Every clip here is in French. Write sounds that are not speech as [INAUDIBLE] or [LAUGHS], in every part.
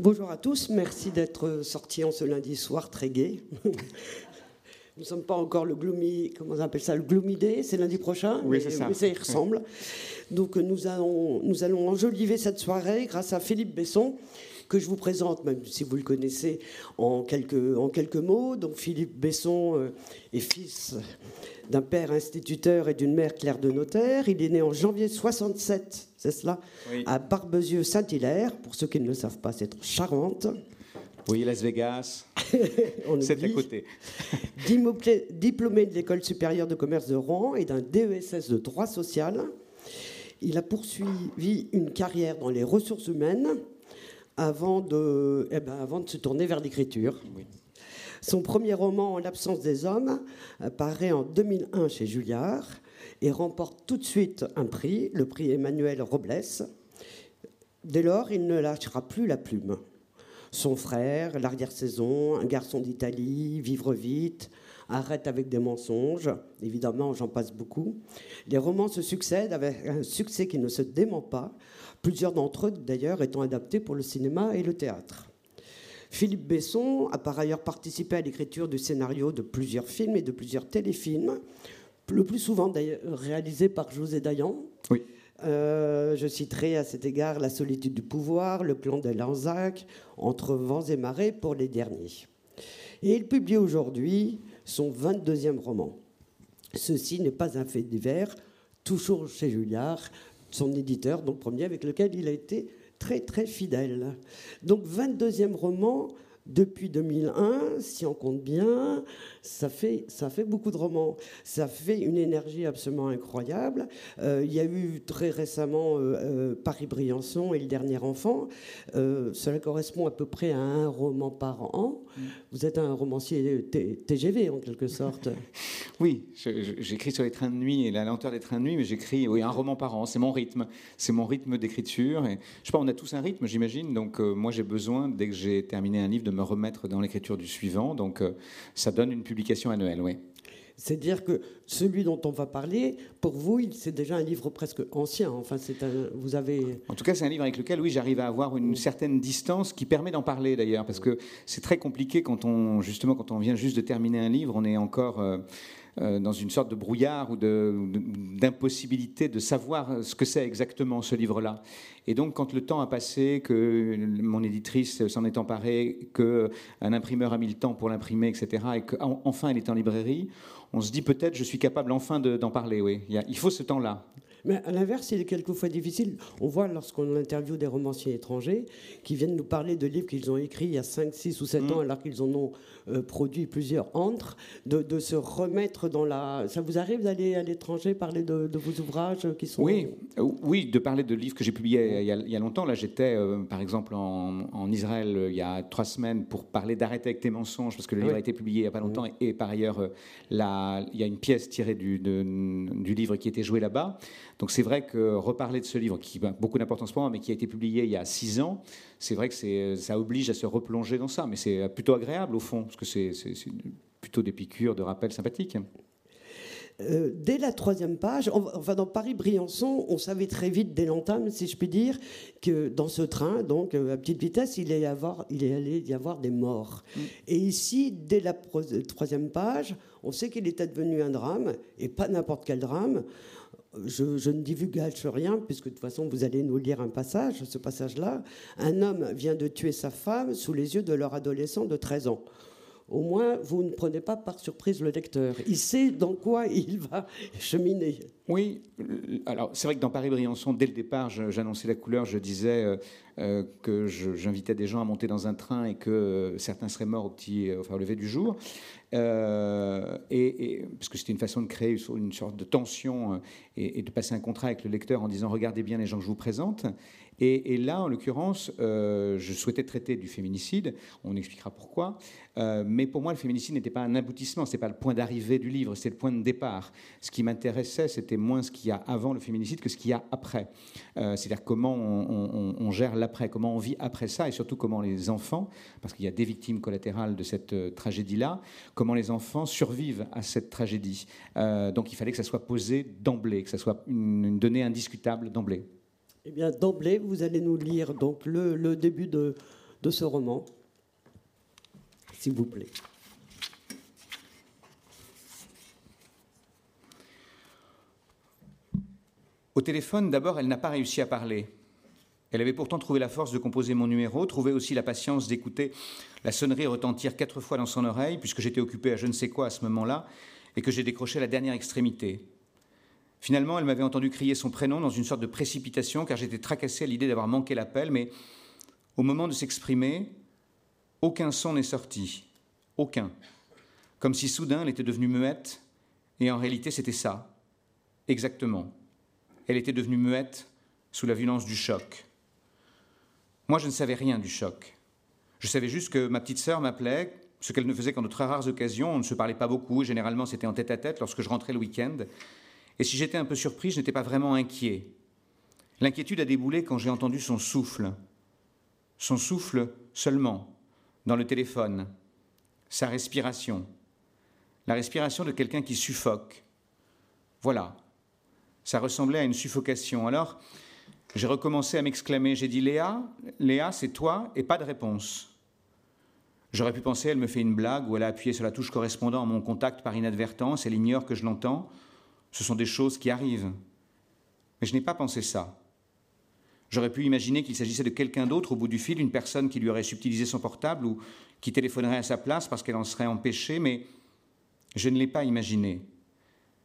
Bonjour à tous, merci d'être sortis en ce lundi soir très gai. [LAUGHS] Nous ne sommes pas encore le gloomy, comment on appelle ça, le gloomy day, c'est lundi prochain, oui, c'est ça. mais ça y ressemble. [LAUGHS] Donc nous allons, nous allons enjoliver cette soirée grâce à Philippe Besson, que je vous présente, même si vous le connaissez, en quelques, en quelques mots. Donc Philippe Besson euh, est fils d'un père instituteur et d'une mère clerc de notaire. Il est né en janvier 67, c'est cela, à Barbezieux-Saint-Hilaire. Pour ceux qui ne le savent pas, c'est Charente. Oui, Las Vegas. [LAUGHS] C'est à côté. [LAUGHS] Diplômé de l'école supérieure de commerce de Rouen et d'un DESS de droit social, il a poursuivi une carrière dans les ressources humaines avant de, eh ben, avant de se tourner vers l'écriture. Son premier roman, En l'absence des hommes, apparaît en 2001 chez Julliard et remporte tout de suite un prix, le prix Emmanuel Robles. Dès lors, il ne lâchera plus la plume son frère, l'arrière-saison, un garçon d'Italie, vivre vite, arrête avec des mensonges, évidemment j'en passe beaucoup. Les romans se succèdent avec un succès qui ne se dément pas, plusieurs d'entre eux d'ailleurs étant adaptés pour le cinéma et le théâtre. Philippe Besson a par ailleurs participé à l'écriture du scénario de plusieurs films et de plusieurs téléfilms, le plus souvent réalisés par José Dayan. Oui. Euh, je citerai à cet égard La solitude du pouvoir, Le clan de Lanzac, Entre vents et marées pour les derniers. Et il publie aujourd'hui son 22e roman. Ceci n'est pas un fait divers, toujours chez Julliard, son éditeur, donc premier, avec lequel il a été très très fidèle. Donc 22e roman, depuis 2001, si on compte bien, ça fait, ça fait beaucoup de romans. Ça fait une énergie absolument incroyable. Euh, il y a eu très récemment euh, euh, Paris-Briançon et Le Dernier Enfant. cela correspond à peu près à un roman par an. Mm. Vous êtes un romancier TGV en quelque sorte. [LAUGHS] oui, j'écris sur les trains de nuit et la lenteur des trains de nuit, mais j'écris oui, un roman par an. C'est mon rythme. C'est mon rythme d'écriture. Et, je sais pas, on a tous un rythme, j'imagine. Donc moi, j'ai besoin, dès que j'ai terminé un livre, de me remettre dans l'écriture du suivant. Donc ça donne une publication annuelle, oui. C'est-à-dire que celui dont on va parler, pour vous, c'est déjà un livre presque ancien. Enfin, c'est vous avez. En tout cas, c'est un livre avec lequel, oui, j'arrive à avoir une certaine distance qui permet d'en parler d'ailleurs, parce que c'est très compliqué quand on, justement, quand on vient juste de terminer un livre, on est encore. Euh, dans une sorte de brouillard ou d'impossibilité de, savoir ce que c'est exactement ce livre-là. Et donc, quand le temps a passé, que mon éditrice s'en est emparée, qu'un imprimeur a mis le temps pour l'imprimer, etc., et qu'enfin elle est en librairie, on se dit peut-être je suis capable enfin d'en parler. Oui, il faut ce temps-là. Mais à l'inverse, il est quelquefois difficile. On voit lorsqu'on interviewe des romanciers étrangers qui viennent nous parler de livres qu'ils ont écrits il y a 5, 6 ou 7 mm. ans, alors qu'ils en ont euh, produit plusieurs entre, de, se remettre dans la. Ça vous arrive d'aller à l'étranger parler de, vos ouvrages qui sont. Oui, euh, oui de parler de livres que j'ai publiés il y, a, longtemps. Là, j'étais, euh, par exemple, en, Israël il y a trois semaines pour parler d'arrêter avec tes mensonges, parce que le livre a été publié il n'y a pas longtemps. Et, par ailleurs, la, il y a une pièce tirée du, du livre qui était joué là-bas. Donc c'est vrai que reparler de ce livre, qui a beaucoup d'importance pour moi, mais qui a été publié il y a six ans, c'est vrai que ça oblige à se replonger dans ça. Mais c'est plutôt agréable au fond, parce que c'est plutôt des piqûres de rappel sympathiques. Euh, dès la troisième page, enfin dans Paris-Briançon, on savait très vite dès l'entame, si je puis dire, que dans ce train, donc euh, à petite vitesse, il, allait y avoir, il allait y avoir des morts. Mm. Et ici, dès la troisième page, on sait qu'il était devenu un drame, et pas n'importe quel drame je, ne divulgage rien, puisque de toute façon, vous allez nous lire un passage, ce passage-là. Un homme vient de tuer sa femme sous les yeux de leur adolescent de 13 ans. Au moins, vous ne prenez pas par surprise le lecteur. Il sait dans quoi il va cheminer. Oui, alors c'est vrai que dans Paris-Briançon, dès le départ, j'annonçais la couleur, je disais euh, euh, que j'invitais des gens à monter dans un train et que euh, certains seraient morts au petit, au lever du jour. Euh, et, parce que c'était une façon de créer une sorte de tension euh, et, de passer un contrat avec le lecteur en disant regardez bien les gens que je vous présente. Et, là, en l'occurrence, euh, je souhaitais traiter du féminicide. On expliquera pourquoi. Euh, mais pour moi, le féminicide n'était pas un aboutissement, ce n'était pas le point d'arrivée du livre, c'était le point de départ. Ce qui m'intéressait, c'était moins ce qu'il y a avant le féminicide que ce qu'il y a après. Euh, c'est-à-dire comment on, gère l'après, comment on vit après ça, et surtout comment les enfants, parce qu'il y a des victimes collatérales de cette tragédie-là, comment les enfants survivent à cette tragédie. donc il fallait que ça soit posé d'emblée, que ça soit une donnée indiscutable d'emblée. Eh bien, d'emblée, vous allez nous lire donc le, début de, de ce roman, s'il vous plaît. Au téléphone, d'abord, elle n'a pas réussi à parler. Elle avait pourtant trouvé la force de composer mon numéro, trouvé aussi la patience d'écouter la sonnerie retentir quatre fois dans son oreille, puisque j'étais occupé à je ne sais quoi à ce moment-là, et que j'ai décroché la dernière extrémité. Finalement, elle m'avait entendu crier son prénom dans une sorte de précipitation, car j'étais tracassé à l'idée d'avoir manqué l'appel, mais au moment de s'exprimer, aucun son n'est sorti. Aucun. Comme si soudain elle était devenue muette, et en réalité c'était ça. Exactement elle était devenue muette sous la violence du choc. Moi, je ne savais rien du choc. Je savais juste que ma petite sœur m'appelait, ce qu'elle ne faisait qu'en de très rares occasions. On ne se parlait pas beaucoup, généralement c'était en tête à tête lorsque je rentrais le week-end. Et si j'étais un peu surpris, je n'étais pas vraiment inquiet. L'inquiétude a déboulé quand j'ai entendu son souffle. Son souffle seulement, dans le téléphone. Sa respiration. La respiration de quelqu'un qui suffoque. Voilà, ça ressemblait à une suffocation. Alors, j'ai recommencé à m'exclamer. J'ai dit Léa, Léa, c'est toi, et pas de réponse. J'aurais pu penser, elle me fait une blague, ou elle a appuyé sur la touche correspondant à mon contact par inadvertance, elle ignore que je l'entends. Ce sont des choses qui arrivent. Mais je n'ai pas pensé ça. J'aurais pu imaginer qu'il s'agissait de quelqu'un d'autre au bout du fil, une personne qui lui aurait subtilisé son portable ou qui téléphonerait à sa place parce qu'elle en serait empêchée, mais je ne l'ai pas imaginé.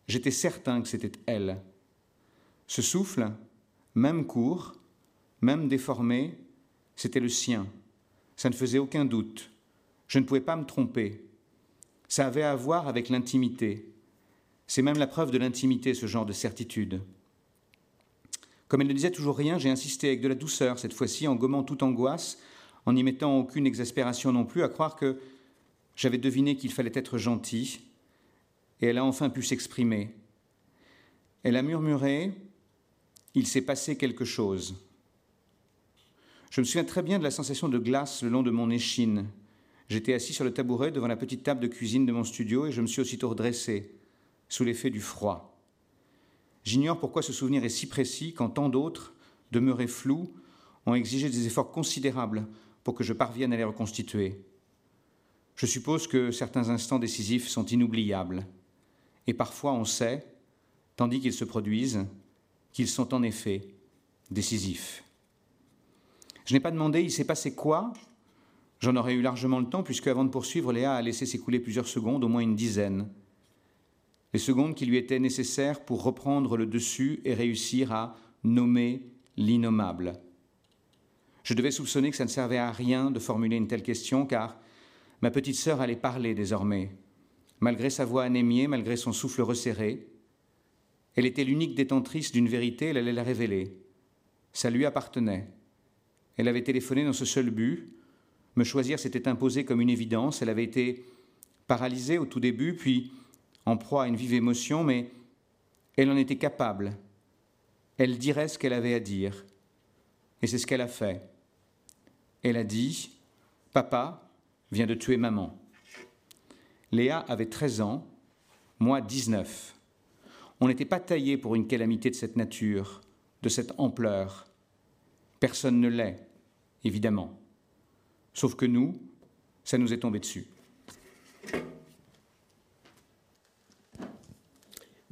J'étais certain que c'était elle. Ce souffle, même court, même déformé, c'était le sien. Ça ne faisait aucun doute. Je ne pouvais pas me tromper. Ça avait à voir avec l'intimité. C'est même la preuve de l'intimité, ce genre de certitude. Comme elle ne disait toujours rien, j'ai insisté avec de la douceur, cette fois-ci en gommant toute angoisse, en n'y mettant aucune exaspération non plus, à croire que j'avais deviné qu'il fallait être gentil, et elle a enfin pu s'exprimer. Elle a murmuré, il s'est passé quelque chose. Je me souviens très bien de la sensation de glace le long de mon échine. J'étais assis sur le tabouret devant la petite table de cuisine de mon studio et je me suis aussitôt redressé, sous l'effet du froid. J'ignore pourquoi ce souvenir est si précis quand tant d'autres, demeurés flous, ont exigé des efforts considérables pour que je parvienne à les reconstituer. Je suppose que certains instants décisifs sont inoubliables. Et parfois on sait, tandis qu'ils se produisent, qu'ils sont en effet décisifs. Je n'ai pas demandé il s'est passé quoi? J'en aurais eu largement le temps, puisque avant de poursuivre, Léa a laissé s'écouler plusieurs secondes, au moins une dizaine. Les secondes qui lui étaient nécessaires pour reprendre le dessus et réussir à nommer l'innommable. Je devais soupçonner que ça ne servait à rien de formuler une telle question, car ma petite sœur allait parler désormais. Malgré sa voix anémiée, malgré son souffle resserré, elle était l'unique détentrice d'une vérité, elle allait la révéler. Ça lui appartenait. Elle avait téléphoné dans ce seul but. Me choisir s'était imposé comme une évidence. Elle avait été paralysée au tout début, puis en proie à une vive émotion, mais elle en était capable. Elle dirait ce qu'elle avait à dire. Et c'est ce qu'elle a fait. Elle a dit Papa vient de tuer maman. Léa avait 13 ans, moi 19. On n'était pas taillé pour une calamité de cette nature, de cette ampleur. Personne ne l'est, évidemment. Sauf que nous, ça nous est tombé dessus.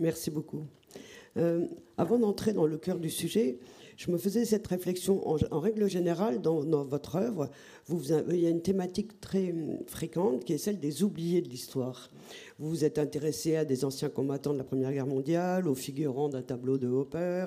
Merci beaucoup. Euh, avant d'entrer dans le cœur du sujet, je me faisais cette réflexion. En, règle générale, dans, votre œuvre, il y a une thématique très hum, fréquente qui est celle des oubliés de l'histoire. Vous vous êtes intéressé à des anciens combattants de la Première Guerre mondiale, aux figurants d'un tableau de Hopper,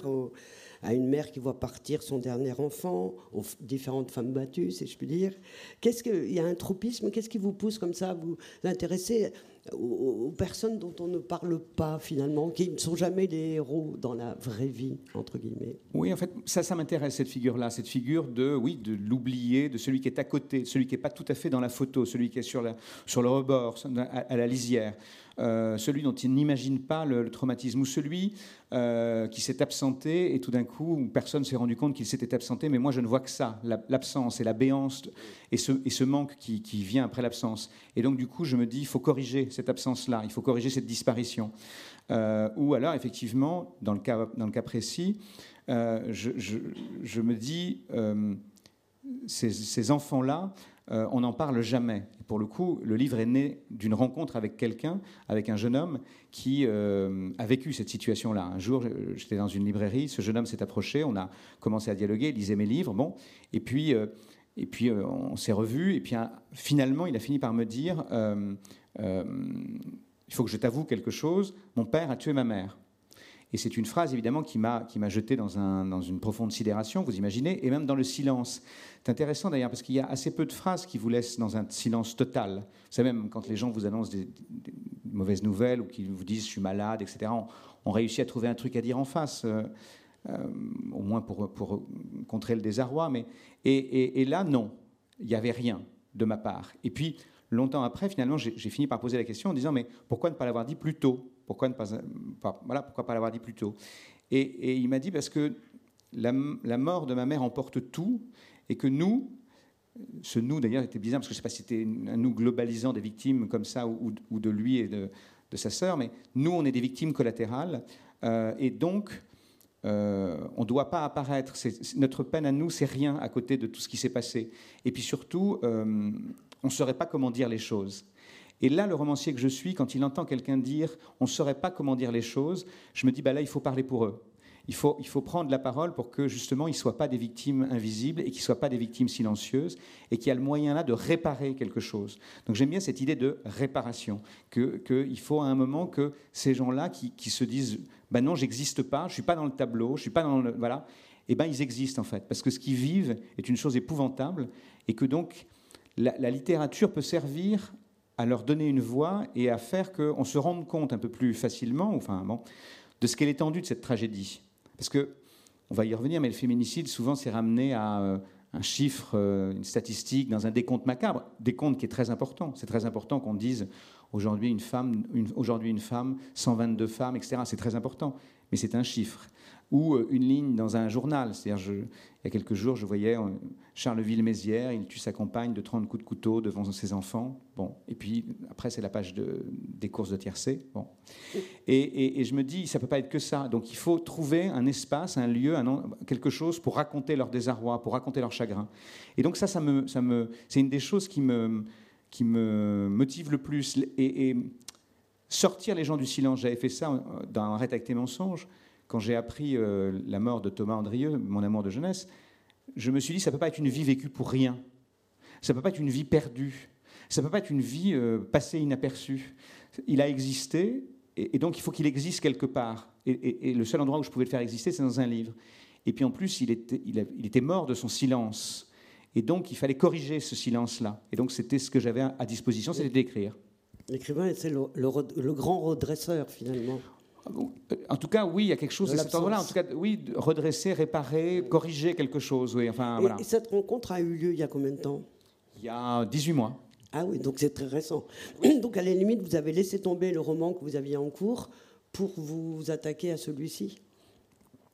à une mère qui voit partir son dernier enfant, aux différentes femmes battues, si je puis dire. Qu'est-ce que, il y a un tropisme, qu'est-ce qui vous pousse comme ça à vous intéresser aux, personnes dont on ne parle pas finalement, qui ne sont jamais des héros dans la vraie vie, entre guillemets? Oui, en fait, ça, ça m'intéresse, cette figure-là, cette figure de, oui, de l'oublié, de celui qui est à côté, celui qui n'est pas tout à fait dans la photo, celui qui est sur, le rebord, à la lisière. Euh, celui dont il n'imagine pas le, traumatisme, ou celui euh, qui s'est absenté et tout d'un coup, personne ne s'est rendu compte qu'il s'était absenté, mais moi je ne vois que ça, l'absence et la béance et ce, manque qui, vient après l'absence. Et donc du coup, je me dis, il faut corriger cette absence-là, il faut corriger cette disparition. Euh, ou alors, effectivement, dans le cas, précis, je, me dis ces, enfants-là, euh, on n'en parle jamais. pour le coup, le livre est né d'une rencontre avec quelqu'un, avec un jeune homme qui euh, a vécu cette situation-là. Un jour, j'étais dans une librairie, ce jeune homme s'est approché, on a commencé à dialoguer, il lisait mes livres, bon, et puis, euh, et puis on s'est revus, et puis finalement, il a fini par me dire il faut que je t'avoue quelque chose, mon père a tué ma mère. Et c'est une phrase, évidemment, qui m'a jeté dans, un, dans, une profonde sidération, vous imaginez, et même dans le silence. C'est intéressant d'ailleurs, parce qu'il y a assez peu de phrases qui vous laissent dans un silence total. Vous savez, même quand les gens vous annoncent des, mauvaises nouvelles ou qu'ils vous disent je suis malade, etc., on, réussit à trouver un truc à dire en face, euh, euh, au moins pour, contrer le désarroi. Mais, et là, non, il n'y avait rien de ma part. Et puis, longtemps après, finalement, j'ai fini par poser la question en disant mais pourquoi ne pas l'avoir dit plus tôt? Pourquoi ne pas, voilà, pourquoi pas l'avoir dit plus tôt et, il m'a dit parce que la, mort de ma mère emporte tout et que nous, ce nous d'ailleurs était bizarre parce que je ne sais pas si c'était un nous globalisant des victimes comme ça ou, de lui et de, sa sœur, mais nous, on est des victimes collatérales euh, et donc euh, on ne doit pas apparaître. notre peine à nous, c'est rien à côté de tout ce qui s'est passé. Et puis surtout, euh, on ne saurait pas comment dire les choses. Et là, le romancier que je suis, quand il entend quelqu'un dire on ne saurait pas comment dire les choses, je me dis bah là, il faut parler pour eux. Il faut, il faut prendre la parole pour que justement ils ne soient pas des victimes invisibles et qu'ils ne soient pas des victimes silencieuses et qu'il y a le moyen là de réparer quelque chose. Donc j'aime bien cette idée de réparation, qu'il faut à un moment que ces gens-là qui, se disent ben non, j'existe pas, je ne suis pas dans le tableau, je suis pas dans le. Voilà, eh ben ils existent en fait, parce que ce qu'ils vivent est une chose épouvantable et que donc la, littérature peut servir à leur donner une voix et à faire qu'on se rende compte un peu plus facilement enfin, bon, de ce qu'est l'étendue de cette tragédie. Parce que, on va y revenir, mais le féminicide, souvent, c'est ramené à euh, un chiffre, euh, une statistique, dans un décompte macabre, décompte qui est très important. C'est très important qu'on dise aujourd'hui une femme, aujourd'hui une femme, 122 femmes, etc. C'est très important, mais c'est un chiffre ou euh, une ligne dans un journal. C'est-à-dire, il y a quelques jours, je voyais euh, Charleville-Mézières, il tue sa compagne de 30 coups de couteau devant ses enfants. Bon, et puis après, c'est la page de, des courses de tiercé. Bon. Et, je me dis, ça peut pas être que ça. Donc il faut trouver un espace, un lieu, quelque chose pour raconter leur désarroi, pour raconter leur chagrin. Et donc ça, ça me, ça me, c'est une des choses qui me, qui me motive le plus. Et, et sortir les gens du silence, j'avais fait ça euh, dans Arrête avec tes mensonges quand j'ai appris euh, la mort de Thomas Andrieux, mon amour de jeunesse, je me suis dit, ça ne peut pas être une vie vécue pour rien. Ça ne peut pas être une vie perdue. Ça ne peut pas être une vie euh, passée inaperçue. Il a existé, et, donc il faut qu'il existe quelque part. Et, le seul endroit où je pouvais le faire exister, c'est dans un livre. Et puis en plus, il était, était mort de son silence. Et donc, il fallait corriger ce silence-là. Et donc, c'était ce que j'avais à disposition, c'était d'écrire. L'écrivain, le, le, grand redresseur, finalement. Euh, en tout cas, oui, il y a quelque chose de cet endroit-là. En tout cas, oui, redresser, réparer, corriger quelque chose. Oui, enfin, et, et cette rencontre a eu lieu il y a combien de temps? Il y a 18 mois. Ah oui, donc c'est très récent. [CLEARS THROAT] Donc à la limite, vous avez laissé tomber le roman que vous aviez en cours pour vous attaquer à celui-ci?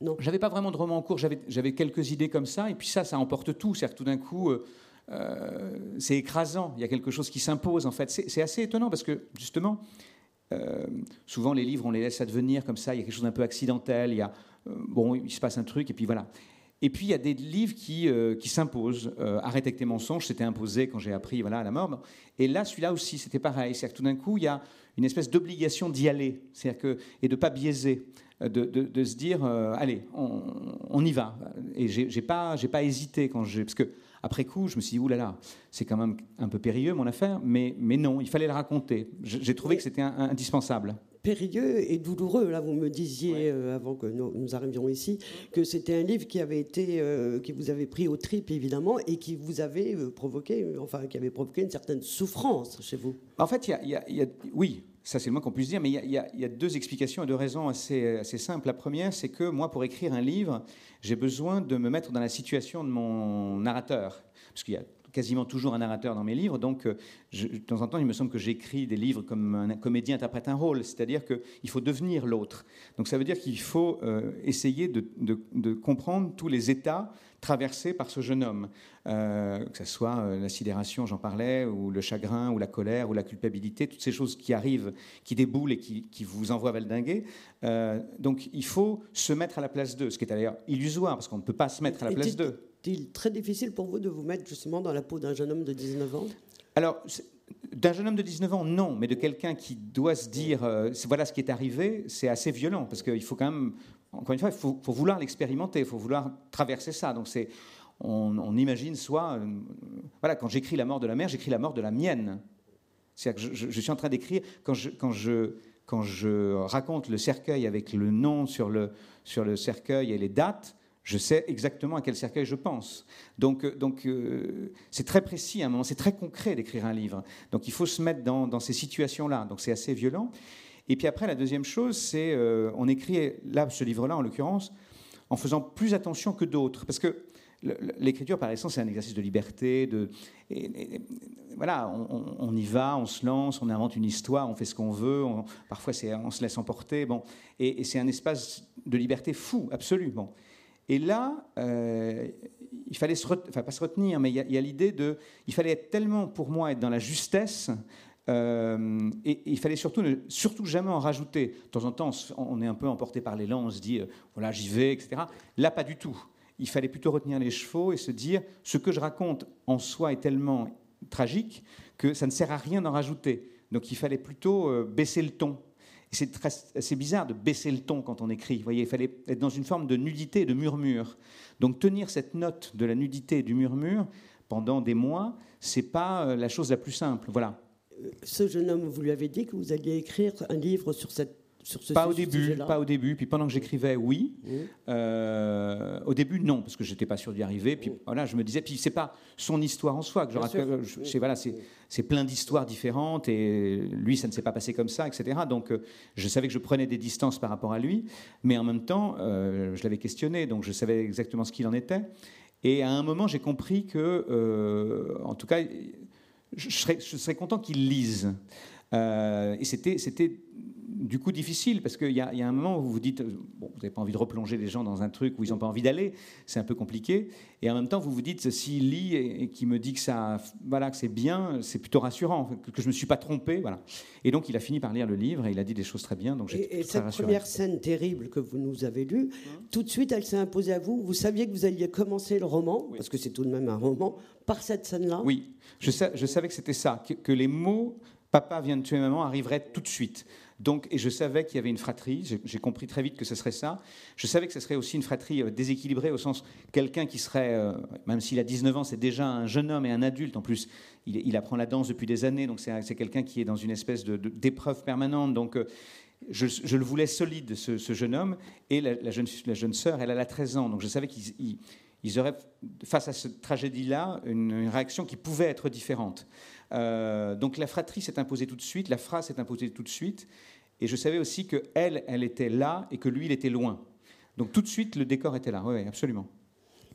Non. J'avais pas vraiment de roman en cours, j'avais quelques idées comme ça, et puis ça, ça emporte tout. C'est-à-dire tout d'un coup, euh, euh, c'est écrasant, il y a quelque chose qui s'impose en fait. C'est assez étonnant parce que justement, euh, souvent, les livres, on les laisse advenir comme ça. Il y a quelque chose d'un peu accidentel. Il y a, euh, bon, il se passe un truc, et puis voilà. Et puis, il y a des livres qui, euh, qui s'imposent. Arrête avec tes mensonges, c'était imposé quand j'ai appris voilà, la mort. Et là, celui-là aussi, c'était pareil. C'est-à-dire que tout d'un coup, il y a une espèce d'obligation d'y aller. Que, et de ne pas biaiser. De, de, se dire, allez, on, on, y va. Et j'ai pas, pas hésité quand j'ai. Parce que après coup, je me suis dit, oulala, là là, c'est quand même un peu périlleux mon affaire, mais, mais non, il fallait le raconter. J'ai trouvé que c'était indispensable. Périlleux et douloureux. Là, vous me disiez euh, avant que nous, arrivions ici que c'était un livre qui avait été, euh, qui vous avait pris au trip évidemment et qui vous avait euh, provoqué, enfin, qui avait provoqué une certaine souffrance chez vous. En fait, il y, a, oui, ça c'est le moins qu'on puisse dire, mais il y, a deux explications et deux raisons assez, assez simples. La première, c'est que moi, pour écrire un livre, j'ai besoin de me mettre dans la situation de mon narrateur. Parce qu'il y a quasiment toujours un narrateur dans mes livres, donc euh, de temps en temps, il me semble que j'écris des livres comme un comédien interprète un rôle, c'est-à-dire qu'il faut devenir l'autre. Donc ça veut dire qu'il faut euh, essayer de, de, comprendre tous les états traversés par ce jeune homme, euh, que ce soit la sidération, j'en parlais, ou le chagrin, ou la colère, ou la culpabilité, toutes ces choses qui arrivent, qui déboulent et qui, qui vous envoient valdinguer. donc il faut se mettre à la place d'eux, ce qui est d'ailleurs illusoire, parce qu'on ne peut pas se mettre à la place d'eux. Est-il très difficile pour vous de vous mettre justement dans la peau d'un jeune homme de 19 ans? Alors, d'un jeune homme de 19 ans, non, mais de quelqu'un qui doit se dire euh, voilà ce qui est arrivé, c'est assez violent parce qu'il faut quand même, encore une fois, il faut, vouloir l'expérimenter, il faut vouloir traverser ça. Donc on, imagine soit, euh, voilà, quand j'écris la mort de la mère, j'écris la mort de la mienne. C'est-à-dire que je, suis en train d'écrire quand je, quand je quand je raconte le cercueil avec le nom sur le, sur le cercueil et les dates, je sais exactement à quel cercueil je pense. Donc, euh, donc euh, c'est très précis à un moment, c'est très concret d'écrire un livre. Donc il faut se mettre dans, ces situations-là. Donc c'est assez violent. Et puis après, la deuxième chose, c'est euh, on écrit, là, ce livre-là en l'occurrence, en faisant plus attention que d'autres. Parce que l'écriture, par essence, c'est un exercice de liberté. Voilà, on, y va, on se lance, on invente une histoire, on fait ce qu'on veut. parfois, on se laisse emporter. Bon, et, c'est un espace de liberté fou, absolument. Et là, euh, il fallait se enfin pas se retenir, mais il y a, l'idée de, il fallait être tellement pour moi être dans la justesse. Euh, et, il fallait surtout ne surtout jamais en rajouter. De temps en temps, on est un peu emporté par l'élan, on se dit, euh, voilà, j'y vais, etc. Là, pas du tout. Il fallait plutôt retenir les chevaux et se dire, ce que je raconte en soi est tellement tragique que ça ne sert à rien d'en rajouter. Donc il fallait plutôt baisser le ton c'est bizarre de baisser le ton quand on écrit. Vous voyez, il fallait être dans une forme de nudité, de murmure. Donc tenir cette note de la nudité et du murmure pendant des mois, c'est pas euh, la chose la plus simple. Voilà. Ce jeune homme, vous lui avez dit que vous alliez écrire un livre sur cette pas au début, pas au début. Puis pendant que j'écrivais, oui. Mmh. Euh, au début, non, parce que j'étais pas sûr d'y arriver. Puis mmh. voilà, je me disais, puis c'est pas son histoire en soi que je raconte. Mmh. Voilà, c'est plein d'histoires différentes et lui, ça ne s'est pas passé comme ça, etc. Donc, euh, je savais que je prenais des distances par rapport à lui, mais en même temps, euh, je l'avais questionné, donc je savais exactement ce qu'il en était. Et à un moment, j'ai compris que, en tout cas, je serais, je serais content qu'il lise. et c'était, c'était du coup difficile parce qu'il y, a un moment où vous vous dites, bon, vous n'avez pas envie de replonger les gens dans un truc où ils n'ont pas envie d'aller, c'est un peu compliqué. Et en même temps, vous vous dites, s'il lit et, qu'il me dit que ça, voilà, que c'est bien, c'est plutôt rassurant, que, je ne me suis pas trompé, voilà. Et donc, il a fini par lire le livre et il a dit des choses très bien. Donc, et, et cette première scène terrible que vous nous avez lue, hein tout de suite, elle s'est imposée à vous. Vous saviez que vous alliez commencer le roman, parce que c'est tout de même un roman, par cette scène-là? Oui, je, je savais que c'était ça, que, que les mots Papa vient de tuer maman arriveraient tout de suite. Donc, et je savais qu'il y avait une fratrie, j'ai compris très vite que ce serait ça. Je savais que ce serait aussi une fratrie euh, déséquilibrée, au sens quelqu'un qui serait, euh, même s'il a 19 ans, c'est déjà un jeune homme et un adulte. En plus, il, apprend la danse depuis des années, donc c'est quelqu'un qui est dans une espèce d'épreuve permanente. Donc, euh, je, le voulais solide, ce, jeune homme. Et la, jeune, la jeune sœur, elle, a 13 ans. Donc, je savais qu'ils auraient, face à cette tragédie-là, une, réaction qui pouvait être différente. donc la fratrie s'est imposée tout de suite, la phrase s'est imposée tout de suite, et je savais aussi que elle, elle était là et que lui, il était loin. Donc tout de suite, le décor était là. Oui, absolument.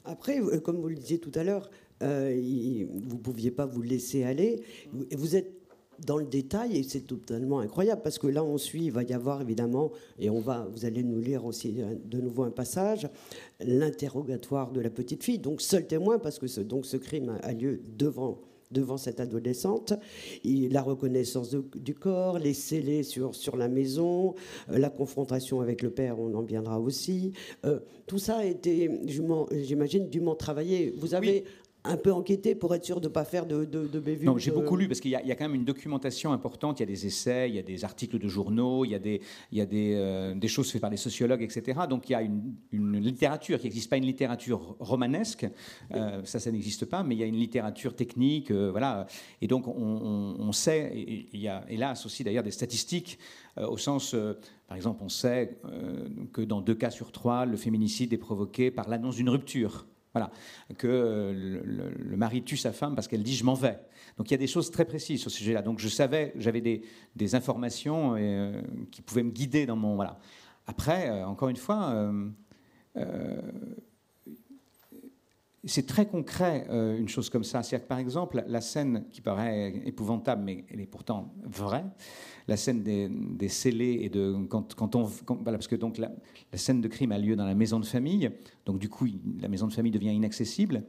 Après, euh, comme vous le disiez tout à l'heure, euh, vous ne pouviez pas vous laisser aller. Vous êtes dans le détail et c'est totalement incroyable parce que là on suit, il va y avoir évidemment, et on va, vous allez nous lire aussi euh, de nouveau un passage, l'interrogatoire de la petite fille. Donc seul témoin parce que donc ce crime a lieu devant devant cette adolescente. la reconnaissance du corps, les scellés sur, sur la maison, euh, la confrontation avec le père, on en viendra aussi. Euh, tout ça a été, j'imagine, dûment travaillé. Vous avez un peu enquêté pour être sûr de ne pas faire de, de, de bévues Non, j'ai beaucoup lu parce qu'il y, a quand même une documentation importante. Il y a des essais, il y a des articles de journaux, il y a des, il y a des, euh, des choses faites par les sociologues, etc. Donc il y a une, une littérature qui n'existe pas une littérature romanesque, euh, ça, ça n'existe pas, mais il y a une littérature technique, euh, voilà. Et donc on, on, sait, et il y a hélas aussi d'ailleurs des statistiques au sens, par exemple, on sait que dans deux cas sur trois, le féminicide est provoqué par l'annonce d'une rupture. Voilà, que le, mari tue sa femme parce qu'elle dit je m'en vais. Donc il y a des choses très précises sur ce sujet-là. Donc je savais, j'avais des, informations euh, qui pouvaient me guider dans mon voilà. Après, euh, encore une fois, euh, c'est très concret une chose comme ça. C'est-à-dire que par exemple, la scène qui paraît épouvantable, mais elle est pourtant vraie la scène des, scellés et de quand, quand on voilà, parce que donc la, scène de crime a lieu dans la maison de famille, donc du coup la maison de famille devient inaccessible.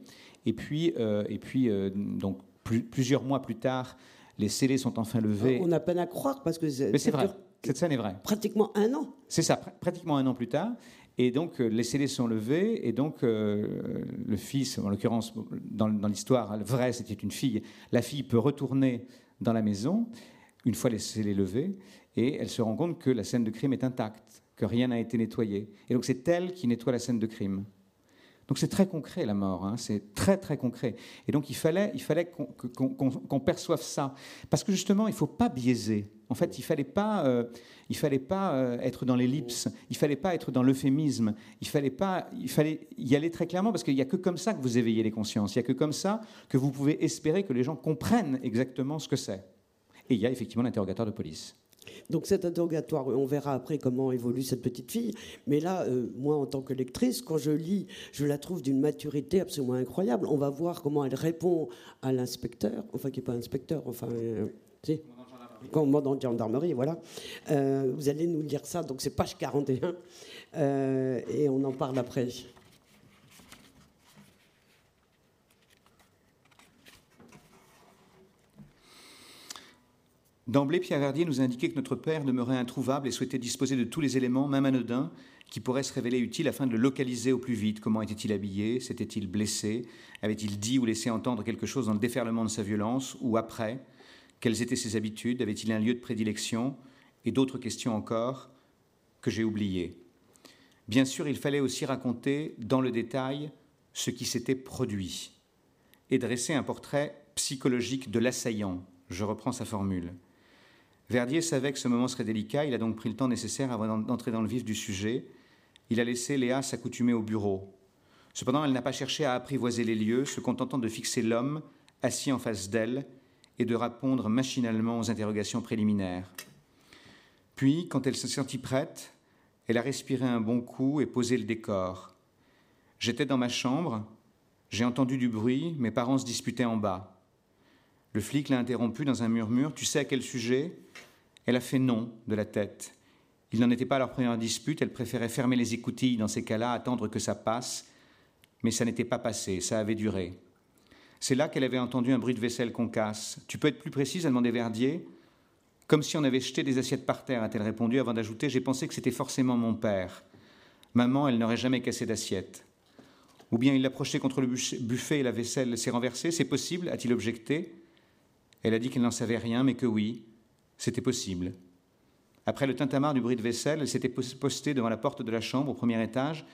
Et puis euh, et puis euh, donc plusieurs mois plus tard, les scellés sont enfin levés. On a peine à croire parce que c'est vrai. Cette scène est vraie. Pratiquement un an. C'est ça, pratiquement un an plus tard. Et donc, les scellés sont levés, et donc le fils, en l'occurrence, dans, dans l'histoire vraie, c'était une fille, la fille peut retourner dans la maison, une fois les scellés levés, et elle se rend compte que la scène de crime est intacte, que rien n'a été nettoyé. Et donc c'est elle qui nettoie la scène de crime. Donc c'est très concret la mort, hein. c'est très très concret. Et donc il fallait, qu'on perçoive ça, parce que justement il ne faut pas biaiser. En fait, il fallait euh, fallait pas euh, être dans l'ellipse, il fallait pas être dans l'euphémisme, il fallait pas, il fallait y aller très clairement, parce qu'il n'y a que comme ça que vous éveillez les consciences, il n'y a que comme ça que vous pouvez espérer que les gens comprennent exactement ce que c'est. Et il y a effectivement l'interrogatoire de police. Donc cet interrogatoire, on verra après comment évolue cette petite fille. Mais là, euh, moi, en tant que lectrice, quand je lis, je la trouve d'une maturité absolument incroyable. On va voir comment elle répond à l'inspecteur, enfin qui n'est pas inspecteur, enfin, euh, commandant de gendarmerie, voilà. Euh, vous allez nous lire ça, donc c'est page 41, euh, et on en parle après. D'emblée, Pierre Verdier nous a indiqué que notre père demeurait introuvable et souhaitait disposer de tous les éléments, même anodins, qui pourraient se révéler utiles afin de le localiser au plus vite. Comment était-il habillé? S'était-il blessé? Avait-il dit ou laissé entendre quelque chose dans le déferlement de sa violence? Ou après? Quelles étaient ses habitudes? Avait-il un lieu de prédilection? Et d'autres questions encore que j'ai oubliées. Bien sûr, il fallait aussi raconter dans le détail ce qui s'était produit et dresser un portrait psychologique de l'assaillant. Je reprends sa formule. Verdier savait que ce moment serait délicat, il a donc pris le temps nécessaire avant d'entrer dans le vif du sujet. Il a laissé Léa s'accoutumer au bureau. Cependant, elle n'a pas cherché à apprivoiser les lieux, se contentant de fixer l'homme assis en face d'elle et de répondre machinalement aux interrogations préliminaires. Puis, quand elle se sentit prête, elle a respiré un bon coup et posé le décor. J'étais dans ma chambre, j'ai entendu du bruit, mes parents se disputaient en bas. Le flic l'a interrompu dans un murmure. Tu sais à quel sujet? Elle a fait non de la tête. Il n'en était pas à leur première dispute. Elle préférait fermer les écoutilles dans ces cas-là, attendre que ça passe. Mais ça n'était pas passé, ça avait duré. C'est là qu'elle avait entendu un bruit de vaisselle qu'on casse. Tu peux être plus précise a demandé Verdier. Comme si on avait jeté des assiettes par terre, a-t-elle répondu avant d'ajouter J'ai pensé que c'était forcément mon père. Maman, elle n'aurait jamais cassé d'assiette. Ou bien il l'a projeté contre le buffet et la vaisselle s'est renversée. C'est possible a-t-il objecté elle a dit qu'elle n'en savait rien, mais que oui, c'était possible. Après le tintamarre du bruit de vaisselle, elle s'était postée devant la porte de la chambre au premier étage,